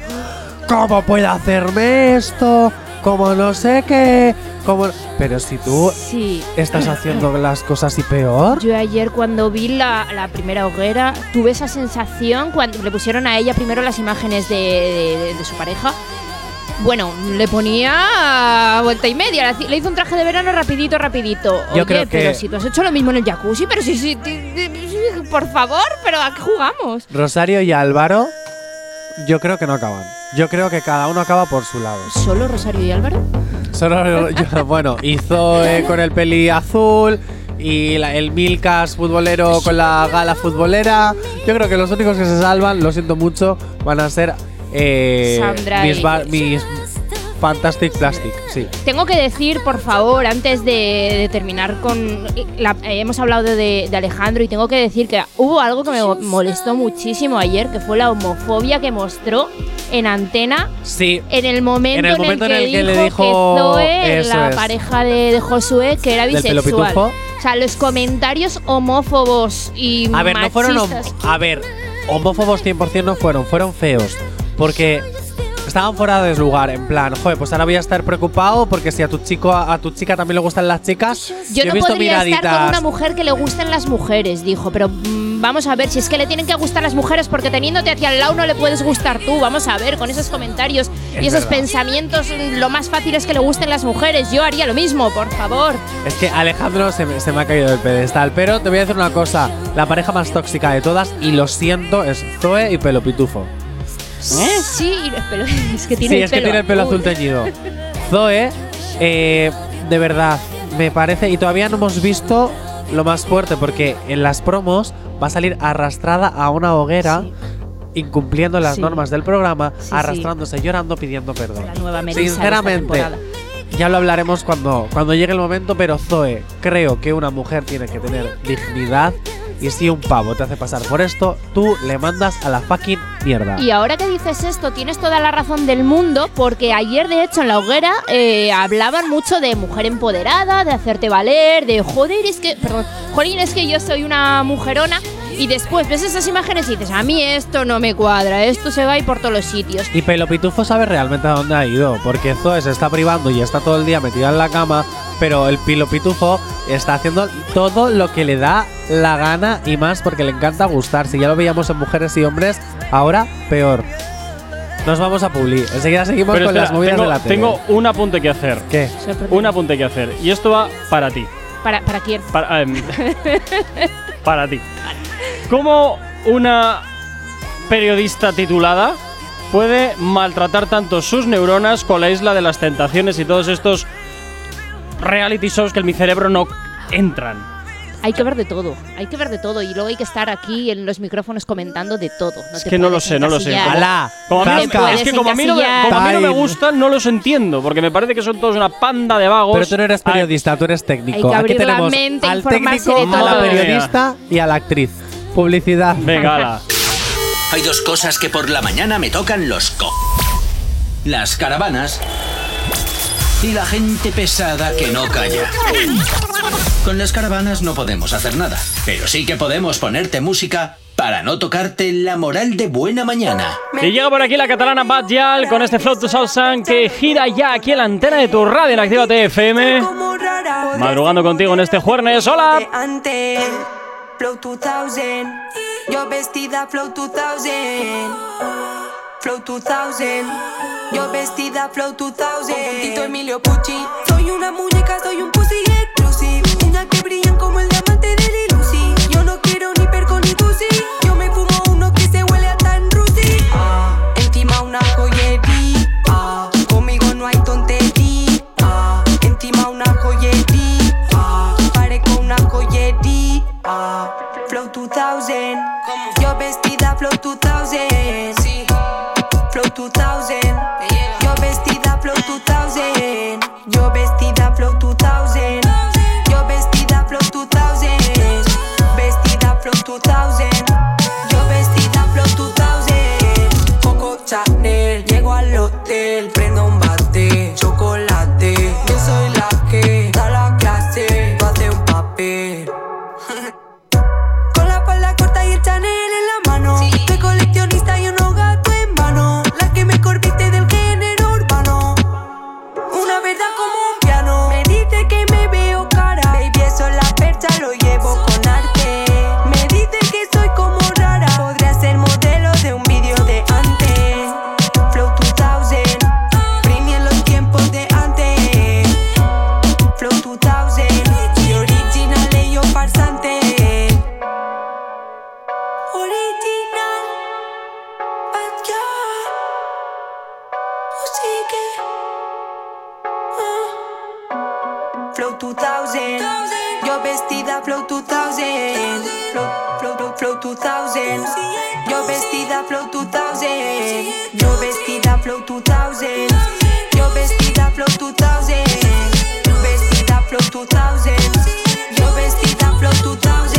¿cómo puede hacerme esto? Como no sé qué, como... Pero si tú Sí. estás haciendo las cosas y peor. Yo ayer cuando vi la, la primera hoguera, tuve esa sensación cuando le pusieron a ella primero las imágenes de, de- de su pareja. Bueno, le ponía vuelta y media, le hizo un traje de verano rapidito, rapidito. Yo Oye, creo que- pero si tú has hecho lo mismo en el jacuzzi, pero si, si, ti- por favor, pero ¿a qué jugamos? Rosario y Álvaro, yo creo que no acaban. Yo creo que cada uno acaba por su lado. ¿Solo Rosario y Álvaro? Solo yo- bueno, y Zoe con el peli azul y la- el Milkas futbolero con la gala futbolera. Yo creo que los únicos que se salvan, lo siento mucho, van a ser eh, Sandra mis, Fantastic Plastic. Sí. Tengo que decir, por favor, antes de, de terminar con. la- eh, hemos hablado de, de Alejandro y tengo que decir que hubo algo que me molestó muchísimo ayer, que fue la homofobia que mostró en antena Sí. en el momento en el, momento que, en el que dijo le dijo- que Zoe, eso la es. pareja de, de Josué, que era bisexual. O sea, los comentarios homófobos y A ver, no fueron. machistas. A ver, homófobos 100% no fueron, fueron feos. Porque estaban fuera de lugar, en plan, joder, pues ahora voy a estar preocupado porque si a tu chico, a tu chica también le gustan las chicas. Yo he no visto podría estar con miraditas. una mujer que le gusten las mujeres, dijo. Pero mm, vamos a ver, si es que le tienen que gustar las mujeres porque teniéndote hacia el lado no le puedes gustar tú. Vamos a ver, con esos comentarios Es y esos verdad. pensamientos, lo más fácil es que le gusten las mujeres. Yo haría lo mismo, por favor. Es que Alejandro se me, se me ha caído del pedestal. Pero te voy a decir una cosa: la pareja más tóxica de todas, y lo siento, es Zoe y Pelo Pitufo. Sí, pero es que tiene sí, el es que pelo tiene el pelo azul teñido. Zoe, eh, de verdad, me parece. Y todavía no hemos visto lo más fuerte, porque en las promos va a salir arrastrada a una hoguera. Incumpliendo las Sí. normas del programa, arrastrándose, llorando, pidiendo perdón. La nueva Sinceramente, ya lo hablaremos cuando, cuando llegue el momento, pero Zoe, creo que una mujer tiene que tener dignidad y si un pavo te hace pasar por esto, tú le mandas a la fucking mierda. Y ahora que dices esto, tienes toda la razón del mundo, porque ayer, de hecho, en la hoguera eh, hablaban mucho de mujer empoderada, de hacerte valer, de joder, es que. Perdón, jolín, es que yo soy una mujerona. Y después ves esas imágenes y dices, a mí esto no me cuadra, esto se va a ir por todos los sitios. Y Pelo Pitufo sabe realmente a dónde ha ido, porque Zoe se está privando y está todo el día metida en la cama, pero el Pilo Pitufo está haciendo todo lo que le da la gana y más porque le encanta gustar. Si ya lo veíamos en mujeres y hombres, ahora peor. Nos vamos a Publi. Enseguida seguimos Pero con espera, las movidas tengo, de la tele. tengo un apunte que hacer. ¿Qué? Un apunte que hacer. Y esto va para ti. ¿Para, para quién? Para, em, para ti. ¿Cómo una periodista titulada puede maltratar tanto sus neuronas con la isla de las tentaciones y todos estos reality shows que en mi cerebro no entran? Hay que ver de todo, hay que ver de todo. Y luego hay que estar aquí en los micrófonos comentando de todo. No Es te que no lo sé, no lo sé. ¡Hala! como a mí, es que como a mí no, me, como a mí no me gustan, no los entiendo. Porque me parece que son todos una panda de vagos. Pero tú no eres periodista, tú eres técnico. Hay que Aquí abrir la mente, al técnico, de a la todo. periodista y a la actriz. Publicidad. Venga, ala. Hay dos cosas que por la mañana me tocan los co. Las caravanas y la gente pesada que no calla. Con las caravanas no podemos hacer nada, pero sí que podemos ponerte música para no tocarte la moral de buena mañana. Y llega por aquí la catalana Bad Yal con este Flow to Southside que gira ya aquí en la antena de tu radio en Activa FM. Madrugando contigo en este jueves. ¡Hola! Flow 2000. Yo vestida Flow 2000. Flow 2000. Yo vestida Flow 2000. Conjuntito Emilio Pucci. Soy una muñeca, soy un pussy 2000. 2000. Yo vestida Flow 2000. Flow, flow, flow, flow 2000. Yo vestida Flow 2000. Yo vestida Flow 2000. Yo vestida Flow 2000. Vestida Flow 2000. Yo vestida Flow 2000.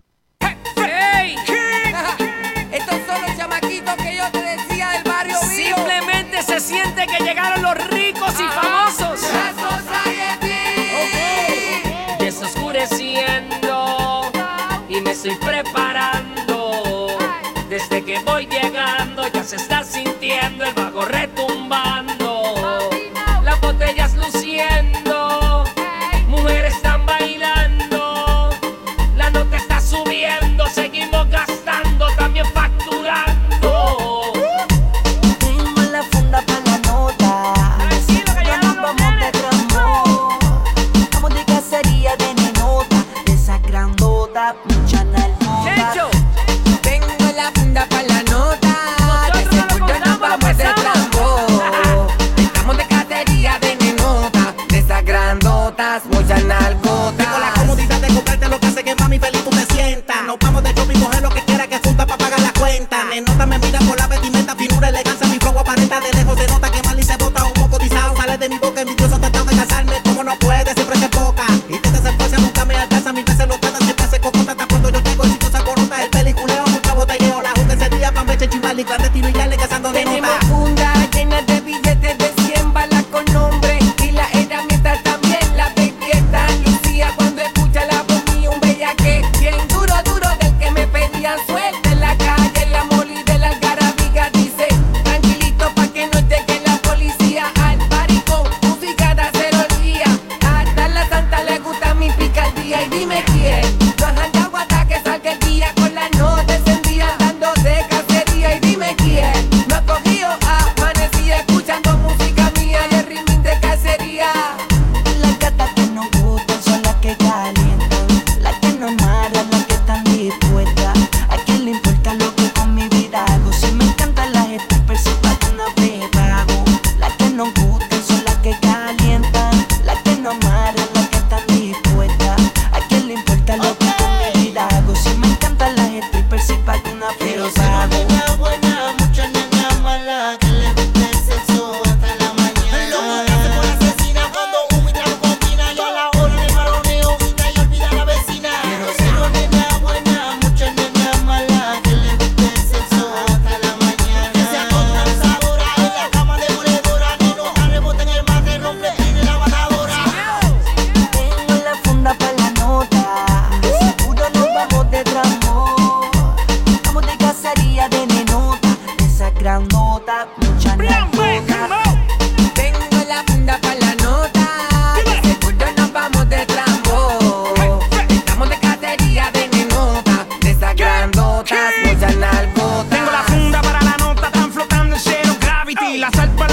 ricos y famosos. Okay. Está oscureciendo y me estoy preparando. Desde que voy llegando ya se está sintiendo el vago retumbando. las alpas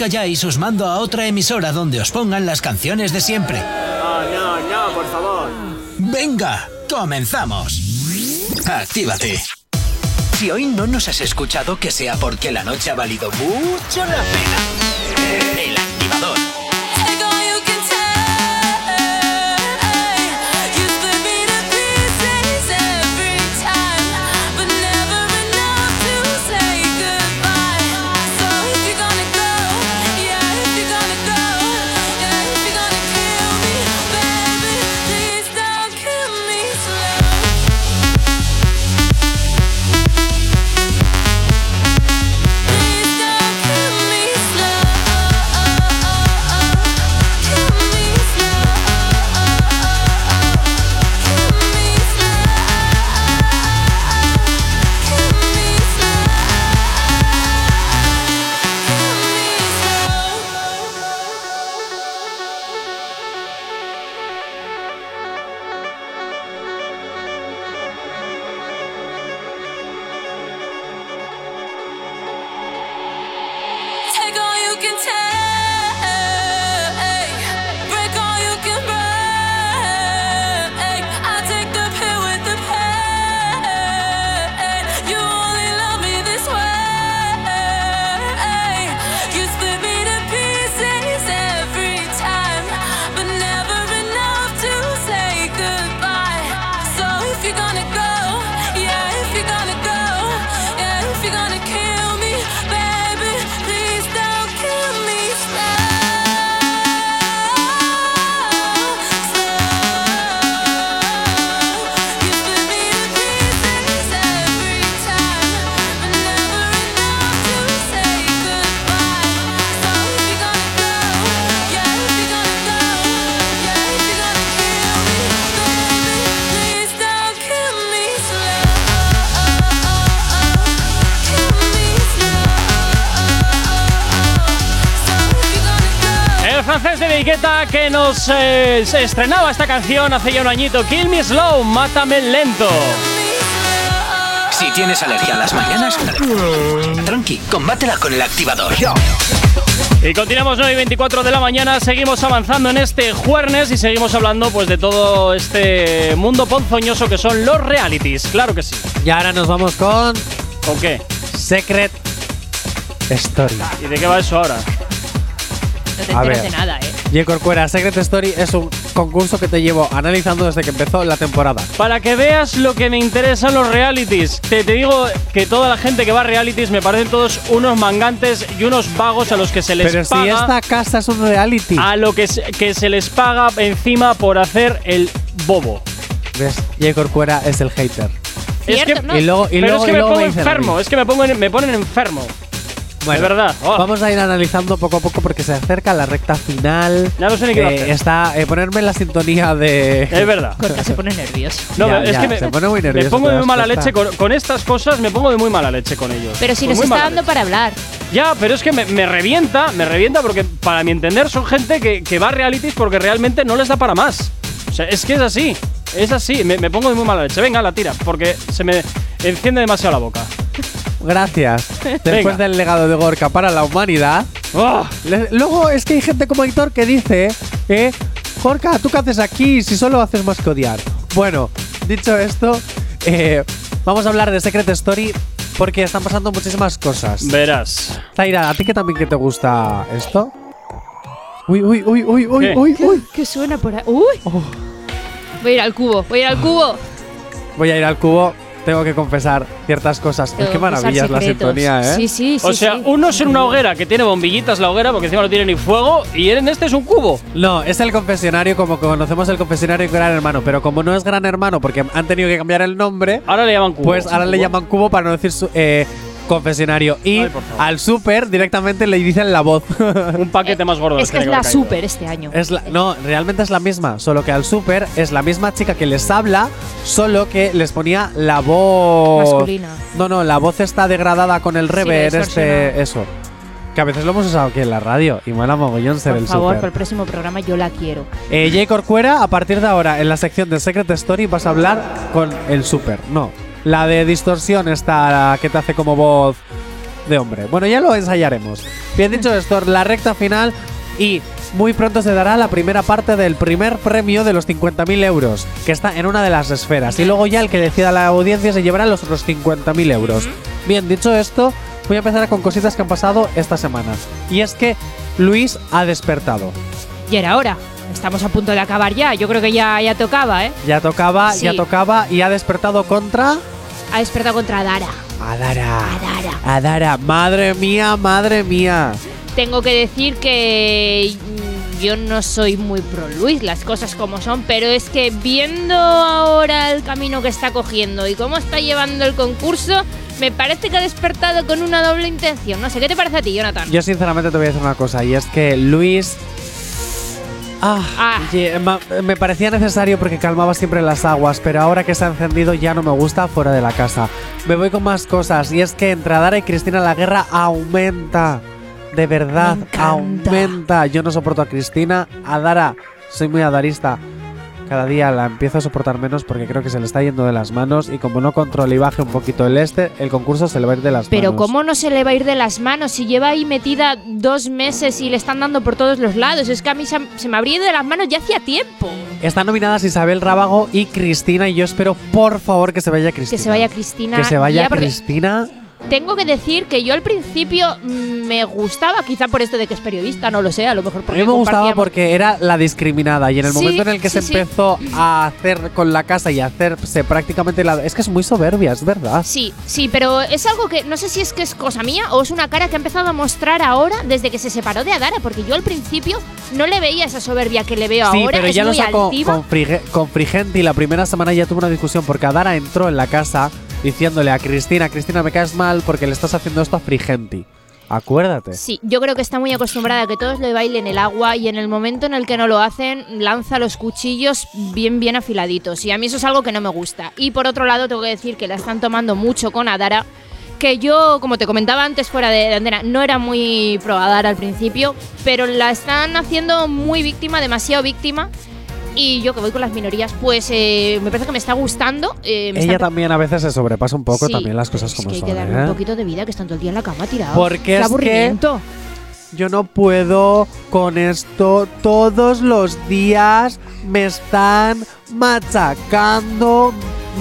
calláis, os mando a otra emisora donde os pongan las canciones de siempre. No, no, por favor. Venga, comenzamos. Actívate. Si hoy no nos has escuchado, que sea porque la noche ha valido mucho la pena. Se estrenaba esta canción hace ya un añito. Kill Me Slow, Mátame Lento. Si tienes alergia a las mañanas, tranqui, combátela con el activador. Y continuamos 9 y 24 de la mañana, seguimos avanzando en este jueves y seguimos hablando pues de todo este mundo ponzoñoso que son los realities, claro que sí. Y ahora nos vamos con ¿Con qué? Secret Story. ¿Y de qué va eso ahora? No te A enteras ver. de nada, ¿eh? Y Corcuera, Secret Story es un concurso que te llevo analizando desde que empezó la temporada. Para que veas lo que me interesan los realities. Te, te digo que toda la gente que va a realities me parecen todos unos mangantes y unos vagos a los que se les Pero paga. si esta casa es un reality. A lo que se, que se les paga encima por hacer el bobo. ¿Ves? Y Corcuera es el hater. Es que, Y luego, y pero luego, es que y me pongo enfermo, es que me, pongo en- me ponen enfermo. Bueno, de verdad. Oh. Vamos a ir analizando poco a poco porque se acerca la recta final. Ya no sé ni qué va a Eh, hacer. Está eh, ponerme la sintonía de. Es verdad. Corta se pone nervioso. No, Ya, es ya, que me, se pone muy me nervioso, pongo te de muy mala leche con, con estas cosas, me pongo de muy mala leche con ellos. Pero si Con nos está dando para hablar. Ya, pero es que me, me revienta, me revienta porque para mi entender son gente que, que va a realities porque realmente no les da para más. O sea, es que es así, es así, me, me pongo de muy mala leche. Venga, la tira, porque se me enciende demasiado la boca. Gracias. Después Venga. del legado de Gorka para la humanidad. ¡Oh! le- luego es que hay gente como Aitor que dice, eh, Gorka, ¿tú qué haces aquí si solo haces más que odiar? Bueno, dicho esto, eh, vamos a hablar de Secret Story porque están pasando muchísimas cosas. Verás. Zaira, ¿a ti que también que te gusta esto? Uy, uy, uy, uy, uy, ¿Qué? uy, uy. ¿Qué suena por ahí? ¡Uy! Oh. Voy a ir al cubo, voy a ir al cubo. Voy a ir al cubo, tengo que confesar ciertas cosas. Tengo qué maravilla es la sintonía, ¿eh? Sí, sí, sí. o sea, sí. uno es en una hoguera que tiene bombillitas la hoguera porque encima no tiene ni fuego y en este es un cubo. No, es el confesionario como conocemos el confesionario de Gran Hermano, pero como no es Gran Hermano porque han tenido que cambiar el nombre, Ahora le llaman cubo. pues ahora le llaman cubo para no decir su- eh, confesionario. Y Ay, por favor. al super directamente le dicen la voz. un paquete más gordo. Es que es la caído. super este año. Es la- no, realmente es la misma, solo que al super es la misma chica que les habla, solo que les ponía la voz Masculina. No, no, la voz está degradada con el rever, este, eso. Que a veces lo hemos usado aquí en la radio y mola mogollón ser Por el favor, super. para el próximo programa yo la quiero. Eh, Jay Corcuera, a partir de ahora, en la sección de Secret Story vas a hablar con el super. No, la de distorsión está que te hace como voz de hombre. Bueno, ya lo ensayaremos. Bien dicho esto, la recta final y muy pronto se dará la primera parte del primer premio de los 50.000 euros, que está en una de las esferas. Y luego ya el que decida la audiencia se llevará los otros 50.000 euros. Bien, dicho esto, voy a empezar con cositas que han pasado esta semana. Y es que Luis ha despertado. Y era hora. Estamos a punto de acabar ya. Yo creo que ya, ya tocaba, ¿eh? Ya tocaba, Sí. ya tocaba y ha despertado contra Ha despertado contra Dara. Adara. Adara. Adara, madre mía, madre mía. Tengo que decir que yo no soy muy pro Luis, las cosas como son, pero es que viendo ahora el camino que está cogiendo y cómo está llevando el concurso, me parece que ha despertado con una doble intención. No sé, ¿qué te parece a ti, Jonathan? Yo sinceramente te voy a decir una cosa y es que Luis Ah, Ah. me parecía necesario porque calmaba siempre las aguas, pero ahora que se ha encendido ya no me gusta fuera de la casa. Me voy con más cosas y es que entre Adara y Cristina la guerra aumenta. De verdad, aumenta. Yo no soporto a Cristina. Adara, soy muy adarista. Cada día la empiezo a soportar menos porque creo que se le está yendo de las manos y como no controle y baje un poquito el este, el concurso se le va a ir de las Pero manos. ¿cómo no se le va a ir de las manos si lleva ahí metida dos meses y le están dando por todos los lados? Es que a mí se, se me habría ido de las manos ya hacía tiempo. Están nominadas Isabel Rábago y Cristina y yo espero por favor que se vaya Cristina. Que se vaya Cristina. Que se vaya ya, Cristina. Tengo que decir que yo al principio mm, me gustaba, quizá por esto de que es periodista, no lo sé, a lo mejor A porque mí me gustaba porque era la discriminada y en el Sí, momento en el que sí, se sí. empezó a hacer con la casa y a hacerse prácticamente la... Es que es muy soberbia, es verdad. Sí, sí, pero es algo que no sé si es que es cosa mía o es una cara que ha empezado a mostrar ahora desde que se separó de Adara, porque yo al principio no le veía esa soberbia que le veo Sí, ahora, pero es ya lo sacó con, con Frigenti la primera semana ya tuvo una discusión porque Adara entró en la casa diciéndole a Cristina, Cristina me caes mal porque le estás haciendo esto a Frigenti. Acuérdate. Sí, yo creo que está muy acostumbrada a que todos le bailen el agua y en el momento en el que no lo hacen, lanza los cuchillos bien, bien afiladitos. Y a mí eso es algo que no me gusta. Y por otro lado, tengo que decir que la están tomando mucho con Adara, que yo, como te comentaba antes fuera de, de antena, no era muy probadar al principio, pero la están haciendo muy víctima, demasiado víctima. Y yo que voy con las minorías, pues eh, me parece que me está gustando. eh, me Ella está- también a veces se sobrepasa un poco Sí, también las cosas es como que hay son. que darle ¿eh? un poquito de vida, que están todo el día en la cama tirados. Porque Qué es que- aburrimiento. Yo no puedo con esto. Todos los días me están machacando.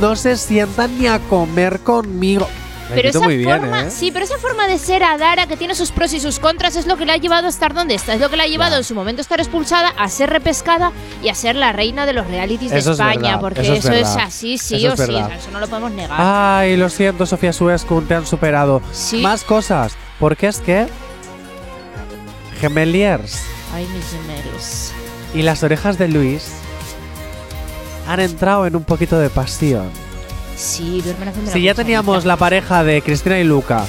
No se sientan ni a comer conmigo. Pero esa bien, forma, ¿eh? sí, pero esa forma de ser Adara que tiene sus pros y sus contras es lo que le ha llevado a estar donde está, es lo que le ha llevado en su momento a estar expulsada, a ser repescada y a ser la reina de los realities Eso de es España, verdad, porque eso eso, es es, verdad. así, sí Eso o es sí, eso no lo podemos negar. Ay, lo siento, Sofía Suescun, te han superado. Más cosas. Porque es que. Gemeliers Ay, mis gemelos. y las orejas de Luis han entrado en un poquito de pasión. Sí, duermen haciendo Si ya teníamos la pareja de Cristina y Luca,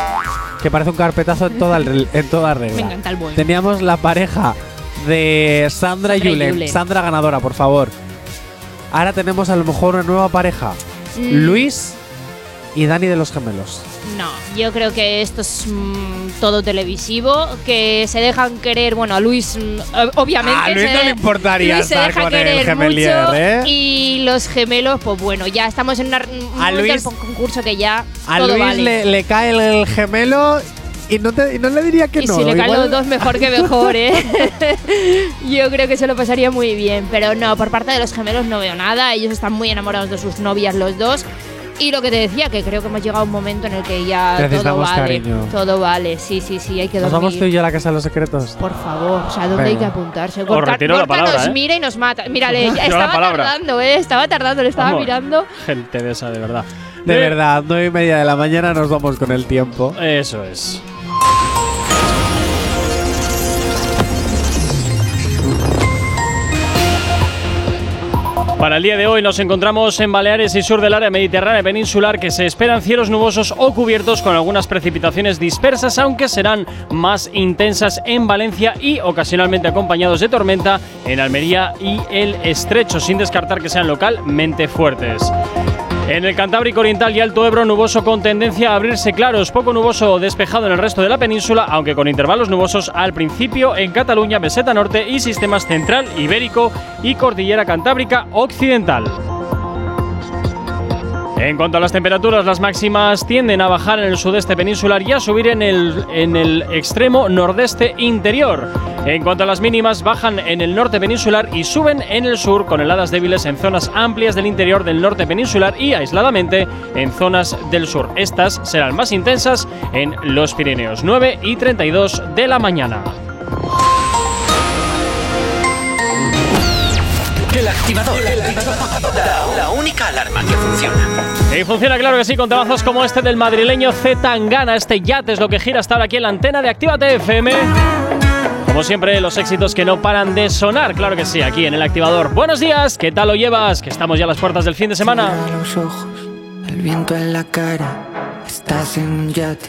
que parece un carpetazo en toda, el- en toda regla. Me encanta el boing. Teníamos la pareja de Sandra, y Sandra y Yulen. Yulen. Sandra ganadora, por favor. Ahora tenemos a lo mejor una nueva pareja. Mm. Luis y Dani de los gemelos. No, yo creo que esto es mm, todo televisivo, que se dejan querer, bueno, a Luis mm, ob- obviamente A Luis se, no le importaría Luis se estar deja con el gemelier, mucho ¿eh? y los gemelos, pues bueno, ya estamos en una, un Luis- del concurso que ya A todo Luis vale. le, le cae el, el gemelo y no, te, y no le diría que y no. si le caen igual- los dos, mejor que mejor, ¿eh? Yo creo que se lo pasaría muy bien. Pero no, por parte de los gemelos no veo nada. Ellos están muy enamorados de sus novias los dos. Y lo que te decía, que creo que hemos llegado a un momento en el que ya todo vale. cariño. Todo vale, sí, sí, sí, hay que ¿Nos dormir. vamos tú y yo a la casa de los secretos? Por favor, o sea, ¿dónde hay que Venga. apuntarse? Gorka, retiro la Gorka palabra, nos ¿eh? mira y nos mata. Mírale, estaba palabra. tardando, ¿eh? Estaba tardando, le estaba Vamos. mirando. Gente de esa, de verdad. De Eh, verdad, nueve y media de la mañana nos vamos con el tiempo. Eso es. Para el día de hoy nos encontramos en Baleares y sur del área mediterránea peninsular que se esperan cielos nubosos o cubiertos con algunas precipitaciones dispersas, aunque serán más intensas en Valencia y ocasionalmente acompañados de tormenta en Almería y el Estrecho, sin descartar que sean localmente fuertes. En el Cantábrico Oriental y Alto Ebro, nuboso con tendencia a abrirse claros, poco nuboso o despejado en el resto de la península, aunque con intervalos nubosos al principio en Cataluña, Meseta Norte y sistemas central, ibérico y cordillera cantábrica occidental. En cuanto a las temperaturas, las máximas tienden a bajar en el sudeste peninsular y a subir en el, en el extremo nordeste interior. En cuanto a las mínimas, bajan en el norte peninsular y suben en el sur con heladas débiles en zonas amplias del interior del norte peninsular y aisladamente en zonas del sur. Estas serán más intensas en los Pirineos, 9 y 32 de la mañana. El activador. La, la única alarma que funciona. Y funciona claro que sí, con temazos como este del madrileño Z Tangana. Este yate es lo que gira hasta ahora aquí en la antena de Actívate FM. Como siempre, los éxitos que no paran de sonar, claro que sí, aquí en el activador. Buenos días, ¿qué tal lo llevas? Que estamos ya a las puertas del fin de semana. los ojos, el viento en la cara, estás en un yate,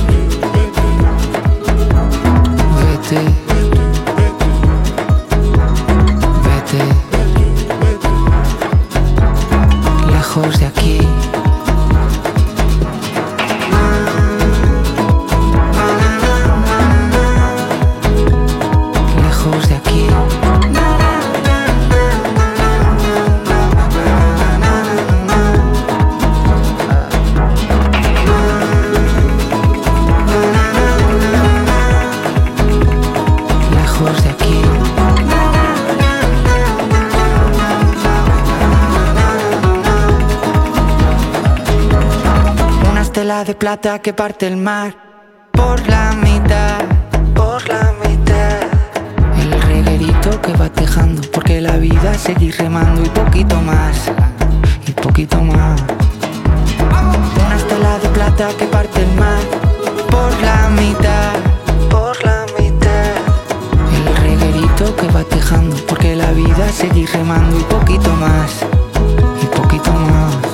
vete, vete, lejos de plata que parte el mar por la mitad, por la mitad. El reguerito que va tejando, porque la vida seguir remando y poquito más, y poquito más. Una estela de plata que parte el mar por la mitad, por la mitad. El reguerito que va tejando, porque la vida seguir remando y poquito más, y poquito más.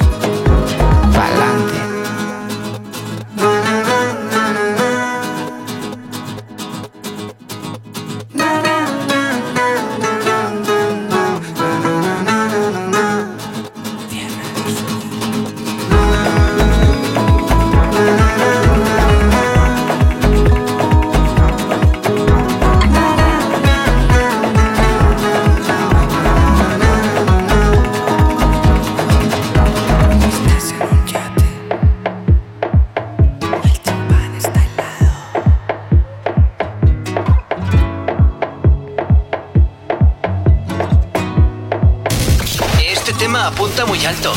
Alto.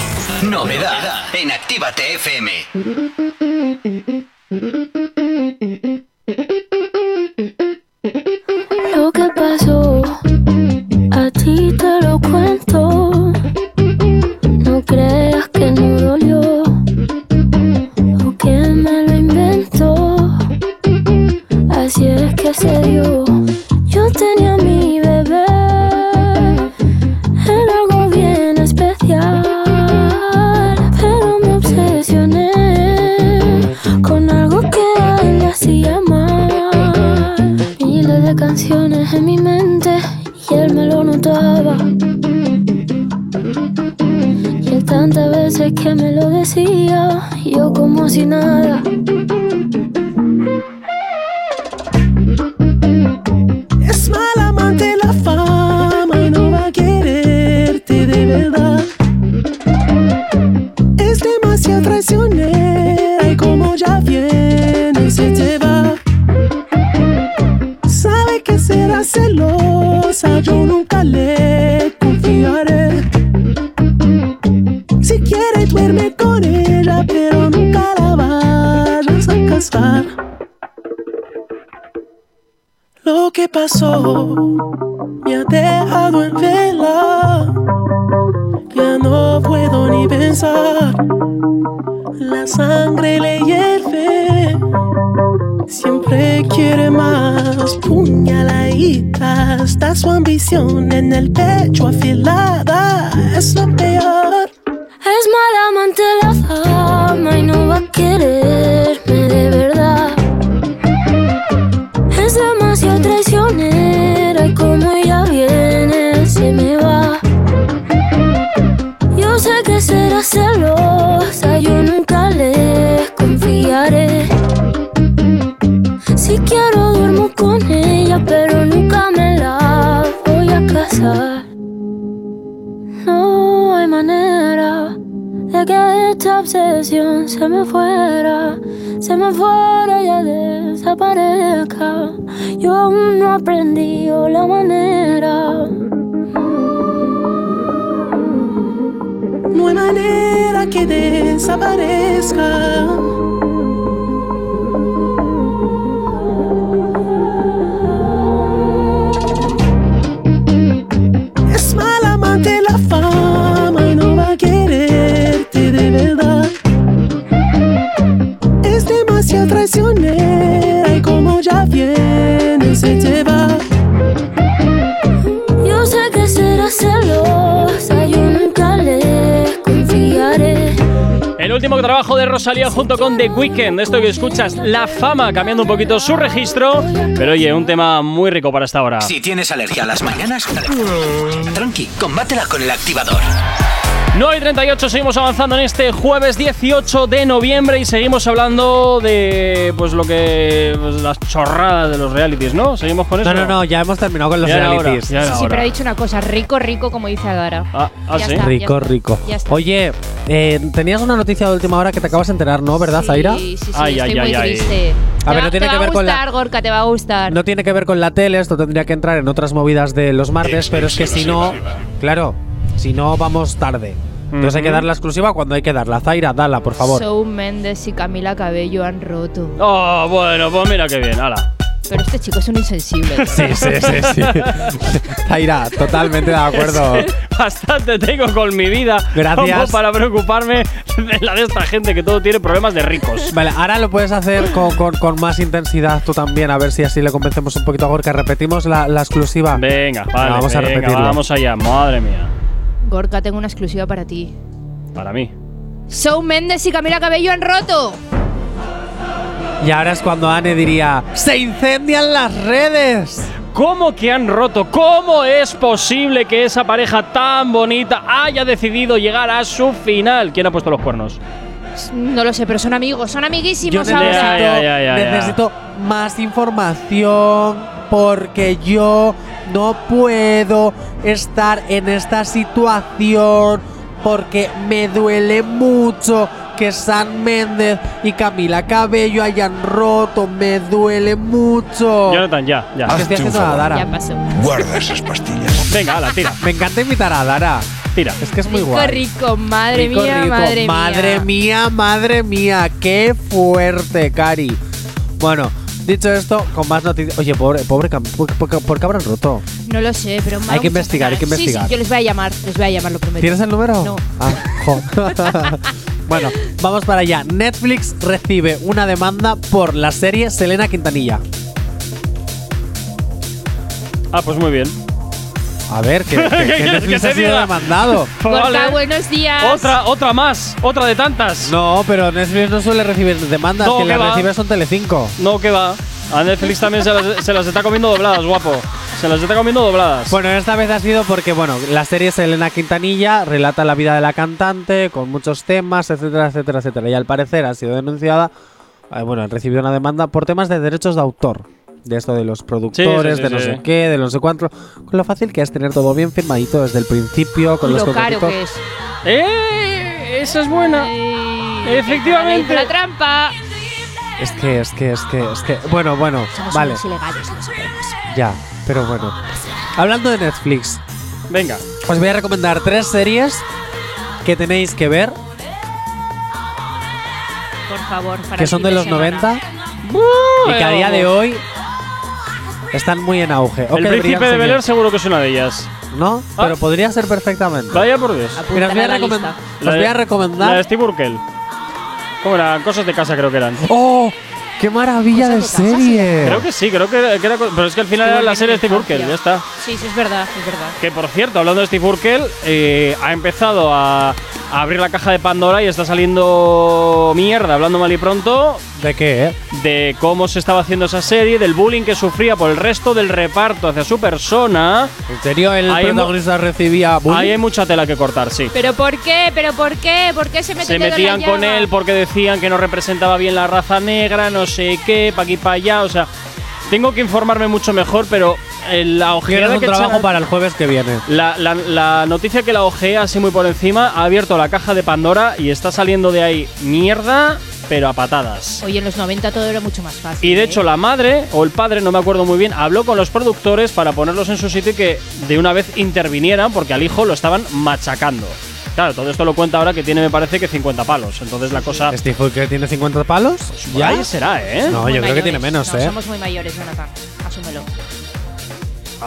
Ambición en el pecho afilada. Último trabajo de Rosalía junto con The Weeknd, esto que escuchas, La Fama, cambiando un poquito su registro, pero oye, un tema muy rico para esta hora. Si tienes alergia a las mañanas, tranqui, combátela con el activador. 9 y 38, seguimos avanzando en este jueves 18 de noviembre y seguimos hablando de pues lo que pues, las chorradas de los realities, ¿no? Seguimos con eso. No, no, no, ya hemos terminado con los Ya era hora, realities. ya Sí, sí, hora. pero ha dicho una cosa, rico, rico, como dice Adara. Ah, ah, Ya sí. está, rico, ya rico. Ya está. Oye, eh, tenías una noticia de última hora que te acabas de enterar, ¿no? ¿Verdad, Zaira? Sí, sí, sí, Ay, estoy ay, muy ay, ay. triste. A Te ver, va- no tiene te que va ver a con la- gustar, Gorka, te va a gustar. No tiene que ver con la tele, esto tendría que entrar en otras movidas de los martes, pero es que si no, claro, si no vamos tarde. Entonces hay que dar la exclusiva cuando hay que darla. Zaira, dala, por favor. Shawn Mendes y Camila Cabello han roto. Oh, bueno, pues mira qué bien, ala. Pero este chico es un insensible. Sí, sí, sí, sí. Zaira, totalmente de acuerdo. Bastante tengo con mi vida Gracias. como para preocuparme de la de esta gente que todo tiene problemas de ricos. Vale, ahora lo puedes hacer con, con- con más intensidad tú también, a ver si así le convencemos un poquito a Gorka. Repetimos la, la exclusiva. Venga, vale, vamos a venga, repetirlo. vamos allá, madre mía. Gorka, tengo una exclusiva para ti. Para mí. Shawn Mendes y Camila Cabello han roto. Y ahora es cuando Anne diría: ¡Se incendian las redes! ¿Cómo que han roto? ¿Cómo es posible que esa pareja tan bonita haya decidido llegar a su final? ¿Quién ha puesto los cuernos? No lo sé, pero son amigos, son Yo amiguísimos necesito, ahora. Ya, ya, ya, ya. necesito más información porque yo no puedo estar en esta situación porque me duele mucho que San Méndez y Camila Cabello hayan roto. Me duele mucho. Jonathan, ya, ya. Estoy haciendo a Dara. Ya pasó. Guarda esas pastillas. Venga, ala, tira, Me encanta invitar a Dara. tira. Es que es muy Rico, guay. rico, madre Rico, mía, rico. madre, Madre mía. mía, madre mía, qué fuerte, Cari. Bueno, dicho esto, con más noticias. Oye, pobre, pobre, ¿por, por- por qué habrán roto? No lo sé, pero Hay que investigar, hay que. Sí, investigar. Sí, yo les voy a llamar, les voy a llamar, lo prometo. ¿Tienes el número? No. Ah, jo. bueno, vamos para allá. Netflix recibe una demanda por la serie Selena Quintanilla. Ah, pues muy bien. A ver, que, ¿Qué Netflix ha sido demandado. Gorka, Vale. buenos días. Otra, otra más, otra de tantas. No, pero Netflix no suele recibir demandas, No, que que las va. recibe son Telecinco. No, que va. A Netflix también se las, se las está comiendo dobladas, guapo. Se las está comiendo dobladas. Bueno, esta vez ha sido porque, bueno, la serie Selena Quintanilla relata la vida de la cantante con muchos temas, etcétera, etcétera, etcétera. Y al parecer ha sido denunciada, eh, bueno, han recibido una demanda por temas de derechos de autor. De esto de los productores, sí, de sí, no sí. sé qué, de no sé cuánto. Con lo fácil que es tener todo bien firmadito desde el principio, con Y los lo caro que es. ¡Eh! Esa es buena. Ay, Efectivamente. La trampa. Es que, es que, es que, es que. Bueno, bueno, Somos vale, ilegales, ya, pero bueno. Hablando de Netflix, Venga. os voy a recomendar tres series que tenéis que ver, Por favor, para que son de los semana. 90 y que a día de hoy están muy en auge. El príncipe de seguir. Bel Air seguro que es una de ellas. ¿No? Ah. Pero podría ser perfectamente. Vaya por Dios. Mira, os voy a, a la recomen- lista. os La voy de- a La de recomendar. Steve Urkel. ¿Cómo era? Cosas de casa creo que eran. ¡Oh! ¡Qué maravilla de Cosas de casa, serie! Creo que sí, creo que, que era. co- Pero es que al final era la serie de Steve Urkel, ya está. Sí, sí, es verdad, es verdad. Que por cierto, hablando de Steve Urkel, eh, ha empezado a, a abrir la caja de Pandora y está saliendo mierda, hablando mal y pronto, ¿De qué, eh? de cómo se estaba haciendo esa serie, del bullying que sufría por el resto del reparto hacia su persona. ¿En serio el Ahí protagonista recibía bullying? Ahí hay mucha tela que cortar, sí. ¿Pero por qué? ¿Pero por qué? ¿Por qué se Se metían con él porque decían que no representaba bien la raza negra, no sé qué, pa' aquí pa' allá, o sea, tengo que informarme mucho mejor, pero eh, la ojeada un que trabajo para el jueves que viene. la, la- la noticia que la ojea así muy por encima ha abierto la caja de Pandora y está saliendo de ahí mierda, pero a patadas. Oye, en los 90 todo era mucho más fácil. Y de ¿eh? hecho la madre o el padre, no me acuerdo muy bien, habló con los productores para ponerlos en su sitio y que de una vez intervinieran porque al hijo lo estaban machacando. Claro, todo esto lo cuenta ahora que tiene me parece que 50 palos. Entonces la cosa... ¿Steve Urkel tiene 50 palos? por ahí será, ¿eh? No, yo creo que tiene menos, No, ¿eh? Somos muy mayores, Jonathan. Asúmelo.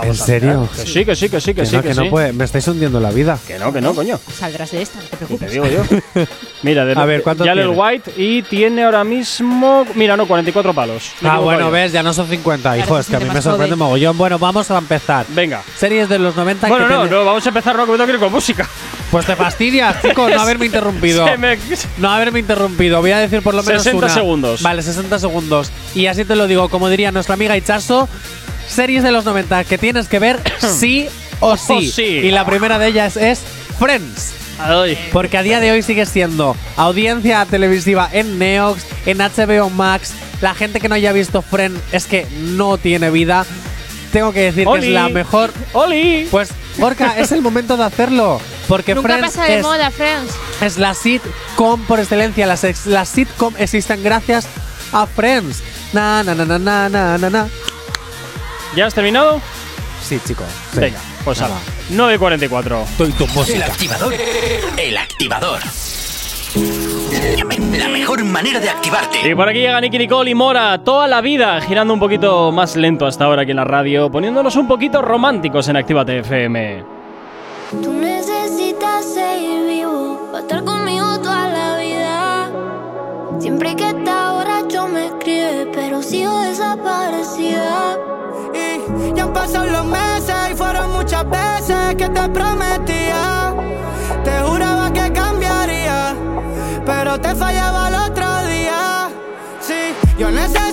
¿En serio? Que sí, que sí, que sí, que, Que sí, no, que, que no sí. puede. Me estáis hundiendo la vida. Que no, que no, coño. Saldrás de esta, no te Te preocupes. digo yo. Mira, de A ver, ¿cuántos ya el tiene? White y tiene ahora mismo. Mira, no, 44 palos. Ah, bueno, ves, ya no son 50, Claro, hijo, es que a mí me sorprende joven. mogollón. Bueno, vamos a empezar. Venga. Series de los 90 Bueno, que no, no, vamos a empezar, no, que me tengo que ir con música. Pues te fastidias, chicos, no haberme interrumpido. Me- No haberme interrumpido. Voy a decir por lo menos 60 una. segundos. Vale, 60 segundos. Y así te lo digo, como diría nuestra amiga Ichazo, series de los 90 que tienes que ver sí o sí. sí. Y la primera de ellas es Friends. Ay. Porque a día de hoy sigue siendo audiencia televisiva en Neox, en HBO Max. La gente que no haya visto Friends es que no tiene vida. Tengo que decir que es la mejor. ¡Oli! Pues, Gorka, es el momento de hacerlo. Porque Nunca Friends pasa de es, moda, Friends. es la sitcom por excelencia. Las, sitcom existen gracias a Friends. Na, na, na, na, na, na, na. ¿Ya has terminado? Sí, chicos. sí. Venga, pues Nada. ala. 9.44. El activador. El activador. La mejor manera de activarte. Y por aquí llega Nicky Nicole y Mora, toda la vida girando un poquito más lento hasta ahora aquí en la radio, poniéndonos un poquito románticos en Actívate FM. Tú necesitas seguir vivo para estar conmigo toda la vida. Siempre que está borracho me escribe, pero sigo desaparecida. Ya han pasado los meses y fueron muchas veces que te prometía. Te juraba que cambiaría, pero te fallaba el otro día. Sí, yo necesito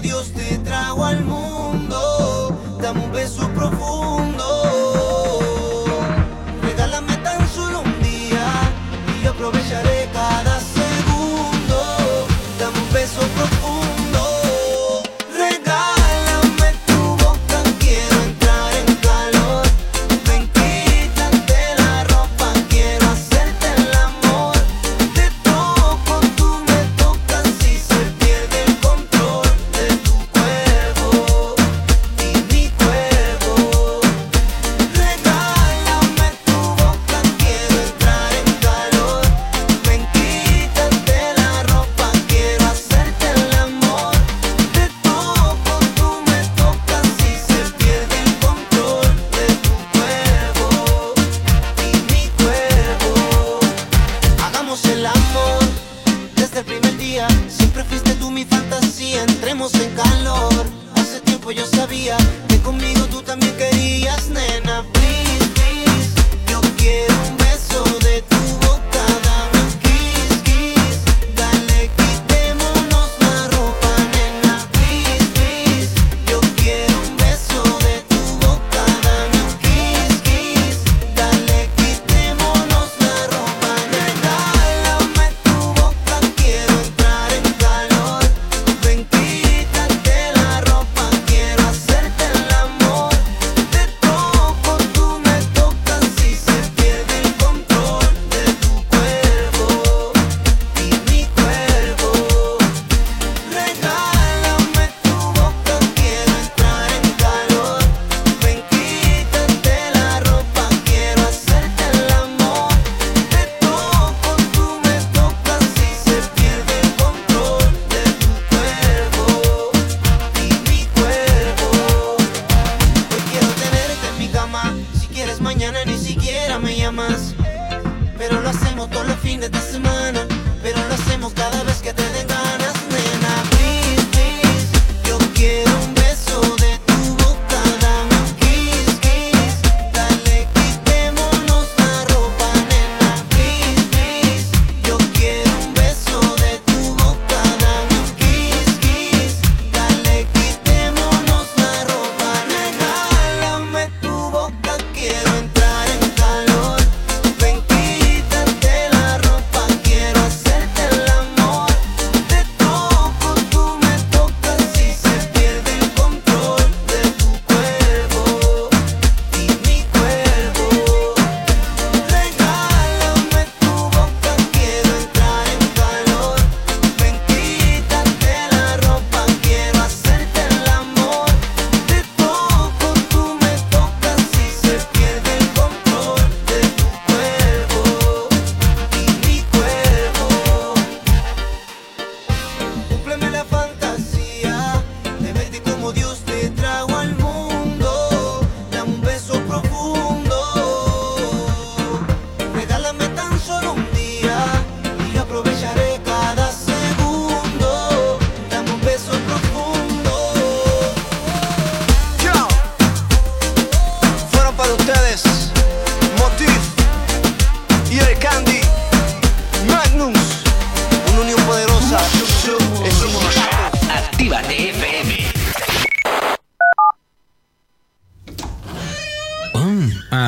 Dios te trajo al mundo. Dame un beso profundo.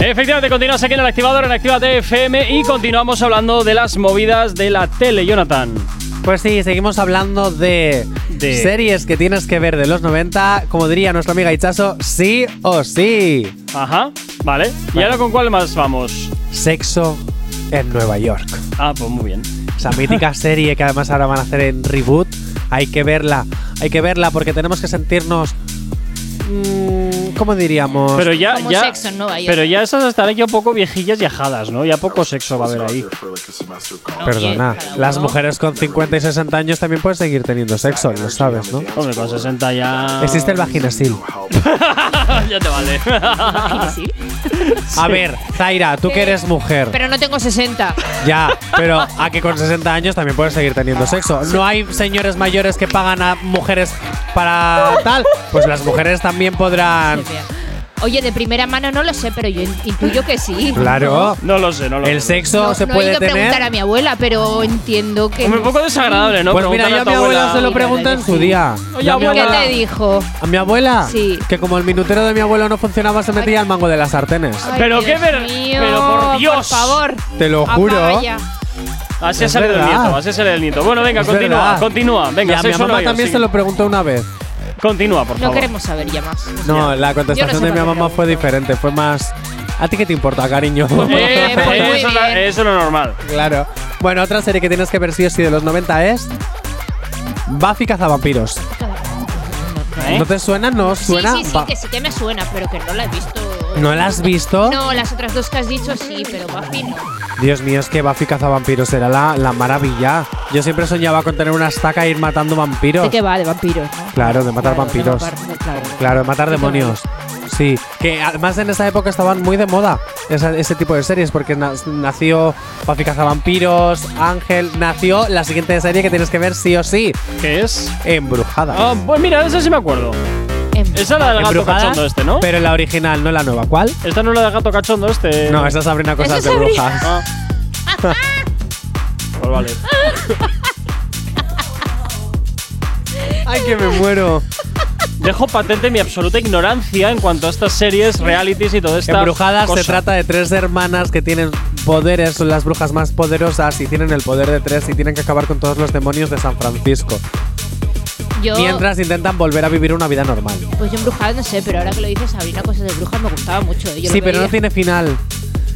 Efectivamente, continúas aquí en el activador en Actívate FM y continuamos hablando de las movidas de la tele, Jonathan. Pues sí, seguimos hablando de, De- series que tienes que ver de los 90, como diría nuestra amiga Ichazo, sí o sí. Ajá, vale. ¿Y ahora con cuál más vamos? Sexo en Nueva York. Ah, pues muy bien. Esa mítica serie que además ahora van a hacer en reboot. Hay que verla, hay que verla porque tenemos que sentirnos... mm, ¿Cómo diríamos? Pero ya, Como ya, sexo en Nueva York. pero ya esas estarán ya un poco viejillas y ajadas, ¿no? Ya poco sexo va a haber ahí. Perdona, las mujeres con 50 y 60 años también pueden seguir teniendo sexo, lo sabes, ¿no? Hombre, con 60 ya. Existe el vaginesil. ya te vale. A ver, Zaira, tú que eres mujer. Pero no tengo 60. Ya, pero a que con 60 años también puedes seguir teniendo sexo. No hay señores mayores que pagan a mujeres para tal. Pues las mujeres también podrán. Oye, de primera mano no lo sé, pero yo in- intuyo que sí. Claro. No lo sé, no lo El sé. sexo No, se no he puede ido a preguntar tener. a mi abuela, pero entiendo que. Hombre, un poco desagradable, ¿no? Pues mira, yo a mi abuela se lo pregunté en su día. Oye, a mi ¿Qué abuela- te dijo? ¿A mi abuela? Sí. Que como el minutero de mi abuelo no funcionaba, se metía al mango de las sartenes. Ay, Pero qué Dios ver- mío, pero por Dios. Por favor. Te lo juro. Así Es sale el nieto, así sale el nieto. Bueno, venga, Es continúa, verdad. continúa. Venga, y a mi mamá también sí. se lo preguntó una vez. Continúa, por No favor. queremos saber ya más. No, la contestación no sé de mi mamá fue diferente. Fue más. ¿A ti qué te importa, cariño? Eh, pues eso, es lo normal. claro. Bueno, otra serie que tienes que ver sí o sí de los 90 es. Buffy Cazavampiros. ¿Eh? ¿No te suena? ¿No Sí, suena? sí, sí, Va- que sí que me suena, pero que no la he visto. ¿No la has visto? No, las otras dos que has dicho sí, pero Buffy no. Dios mío, es que Buffy cazavampiros era la, la maravilla. Yo siempre soñaba con tener una estaca e ir matando vampiros. ¿De qué va? De vampiros, ¿no? Claro, de matar Claro, de vampiros. matar- claro. Claro, de matar demonios. Sí, que además en esa época estaban muy de moda esa- ese tipo de series, porque na- nació Buffy Cazavampiros, Ángel, nació la siguiente serie que tienes que ver sí o sí. ¿Qué es? Embrujada. Ah, pues mira, esa sí me acuerdo. Esa es la del gato cachondo este, ¿no? Pero la original, no la nueva. ¿Cuál? Esta no es la del gato cachondo este. No, esa es Sabrina Cosas Esa de. Brujas. Ah. Pues vale. Ay, que me muero. Dejo patente mi absoluta ignorancia en cuanto a estas series, realities y todo esto. Embrujadas se trata de tres hermanas que tienen poderes, son las brujas más poderosas y tienen el poder de tres y tienen que acabar con todos los demonios de San Francisco. Yo, Mientras intentan volver a vivir una vida normal. pues yo embrujada no sé, pero ahora que lo dices, Sabrina, cosas de brujas me gustaba mucho. ¿eh? Yo sí, lo pero no tiene final.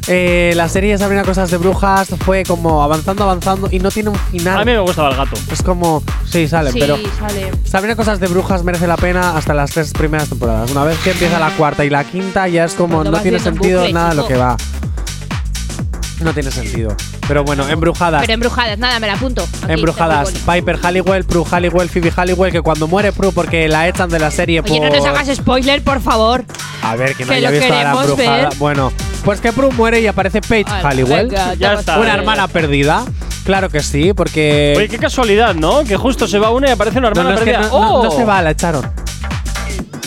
Eh, la serie Sabrina Cosas de Brujas fue como avanzando, avanzando y no tiene un final. A mí me gustaba el gato. Es como. Sí, sale, Sí, pero. sale. Sabrina Cosas de Brujas merece la pena hasta las tres primeras temporadas. Una vez que empieza la cuarta y la quinta, ya es como. Cuando no tiene sentido bucle, nada chico. lo que va. No tiene sentido. Pero bueno, Embrujadas. Pero embrujadas, nada, me la apunto. Aquí, Embrujadas. Piper Halliwell, Prue Halliwell, Phoebe Halliwell, que cuando muere Prue porque la echan de la serie. Oye, por. no nos hagas spoiler, por favor. A ver, que no que haya lo visto a la embrujada. ver. Bueno, pues que Prue muere y aparece Paige Vale, Halliwell. venga, Ya está, Una eh. hermana perdida. Claro que sí, porque. Oye, qué casualidad, ¿no? Que justo se va una y aparece una no, hermana no, es que perdida. no, no- ¡Oh! no se va, la echaron.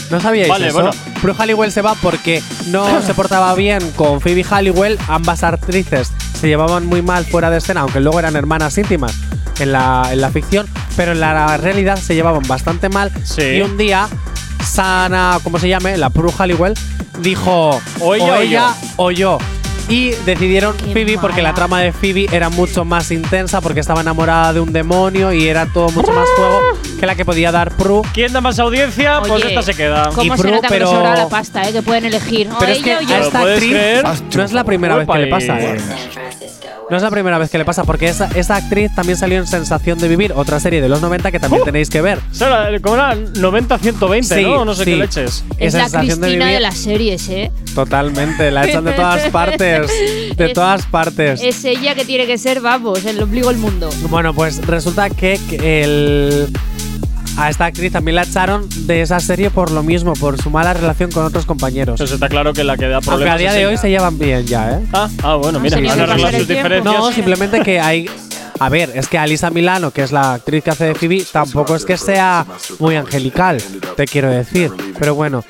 ¿No sabíais Vale, eso? bueno. Prue Halliwell se va porque no se portaba bien con Phoebe Halliwell. Ambas actrices se llevaban muy mal fuera de escena, aunque luego eran hermanas íntimas en la, en la ficción, pero en la realidad se llevaban bastante mal. Y un día, Sana, ¿cómo se llame? La Prue Halliwell, dijo O ella o ella o yo. Y decidieron Phoebe porque la trama de Phoebe era mucho más intensa porque estaba enamorada de un demonio y era todo mucho más juego que la que podía dar Prue. ¿Quién da más audiencia? pues esta se queda. ¿Cómo Y se Prue, nota que pero- sobra la pasta, eh? Que pueden elegir. O Pero que ella o yo. a esta ¿Puedes actriz no es la primera vez que le pasa, eh. No es la primera vez que le pasa, porque esa, esa actriz también salió en Sensación de Vivir, otra serie de los 90 que también tenéis que ver. O sea, la- ¿Cómo era? 90-120, Sí, ¿no? No sé sí. qué leches. Es Esa la sensación de Cristina de, vivir- las series, ¿eh? Totalmente, la echan de todas partes. De Es- todas partes. Es ella que tiene que ser, vamos, el ombligo del mundo. Bueno, pues resulta que que el. A esta actriz también la echaron de esa serie por lo mismo, por su mala relación con otros compañeros. Pues está claro que la que da Aunque problemas a día de ella. hoy se llevan bien ya, ¿eh? Ah, ah, bueno, mira, sería han arreglado sus diferencias. No, simplemente que hay. A ver, es que Alisa Milano, que es la actriz que hace de Phoebe, tampoco es que sea muy angelical, te quiero decir. Pero bueno.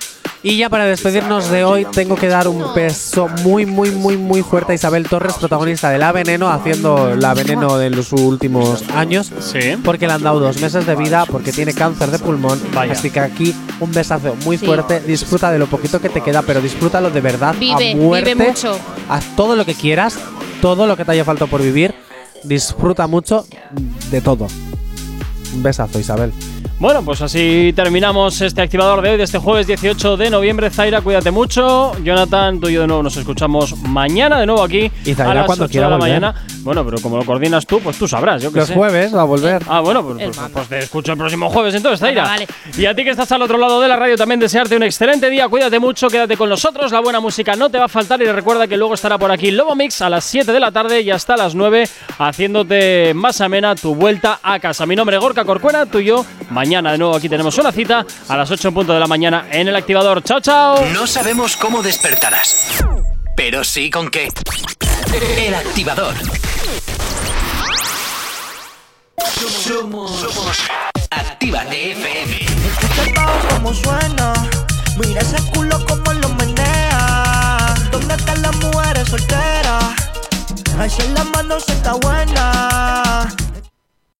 Y ya para despedirnos de hoy, tengo que dar un peso muy, muy, muy, muy fuerte a Isabel Torres, protagonista de La Veneno, haciendo La Veneno de los últimos años. Sí. Porque le han dado dos meses de vida, porque tiene cáncer de pulmón. Vaya. Así que aquí un besazo muy Sí. fuerte. Disfruta de lo poquito que te queda, pero disfrútalo de verdad. Vive, a muerte. vive mucho. Haz todo lo que quieras, todo lo que te haya faltado por vivir. Disfruta mucho de todo. Un besazo, Isabel. Bueno, pues así terminamos este activador de hoy, de este jueves 18 de noviembre. Zaira, cuídate mucho. Jonathan, tú y yo de nuevo nos escuchamos mañana de nuevo aquí. Y Zaira a las cuando 8 quiera de la volver. mañana. Bueno, pero como lo coordinas tú, pues tú sabrás. Yo qué Los sé. jueves va a volver. Ah, bueno, pues, pues- pues te escucho el próximo jueves entonces, Zaira. Vale. Y a ti que estás al otro lado de la radio también desearte un excelente día. Cuídate mucho, quédate con nosotros. La buena música no te va a faltar. Y recuerda que luego estará por aquí Lobo Mix a las 7 de la tarde y hasta las 9 haciéndote más amena tu vuelta a casa. Mi nombre es Gorka Corcuera, tú y yo. Mañana de nuevo aquí tenemos una cita a las 8 en punto de la mañana en el activador. ¡Chao, chao! No sabemos cómo despertarás, pero sí con qué. El activador. Somos, somos Actívate FM. Escucha el bajo como suena. Mira ese culo como lo menea. ¿Dónde están las mujeres solteras? Ay, si en la mano se está buena.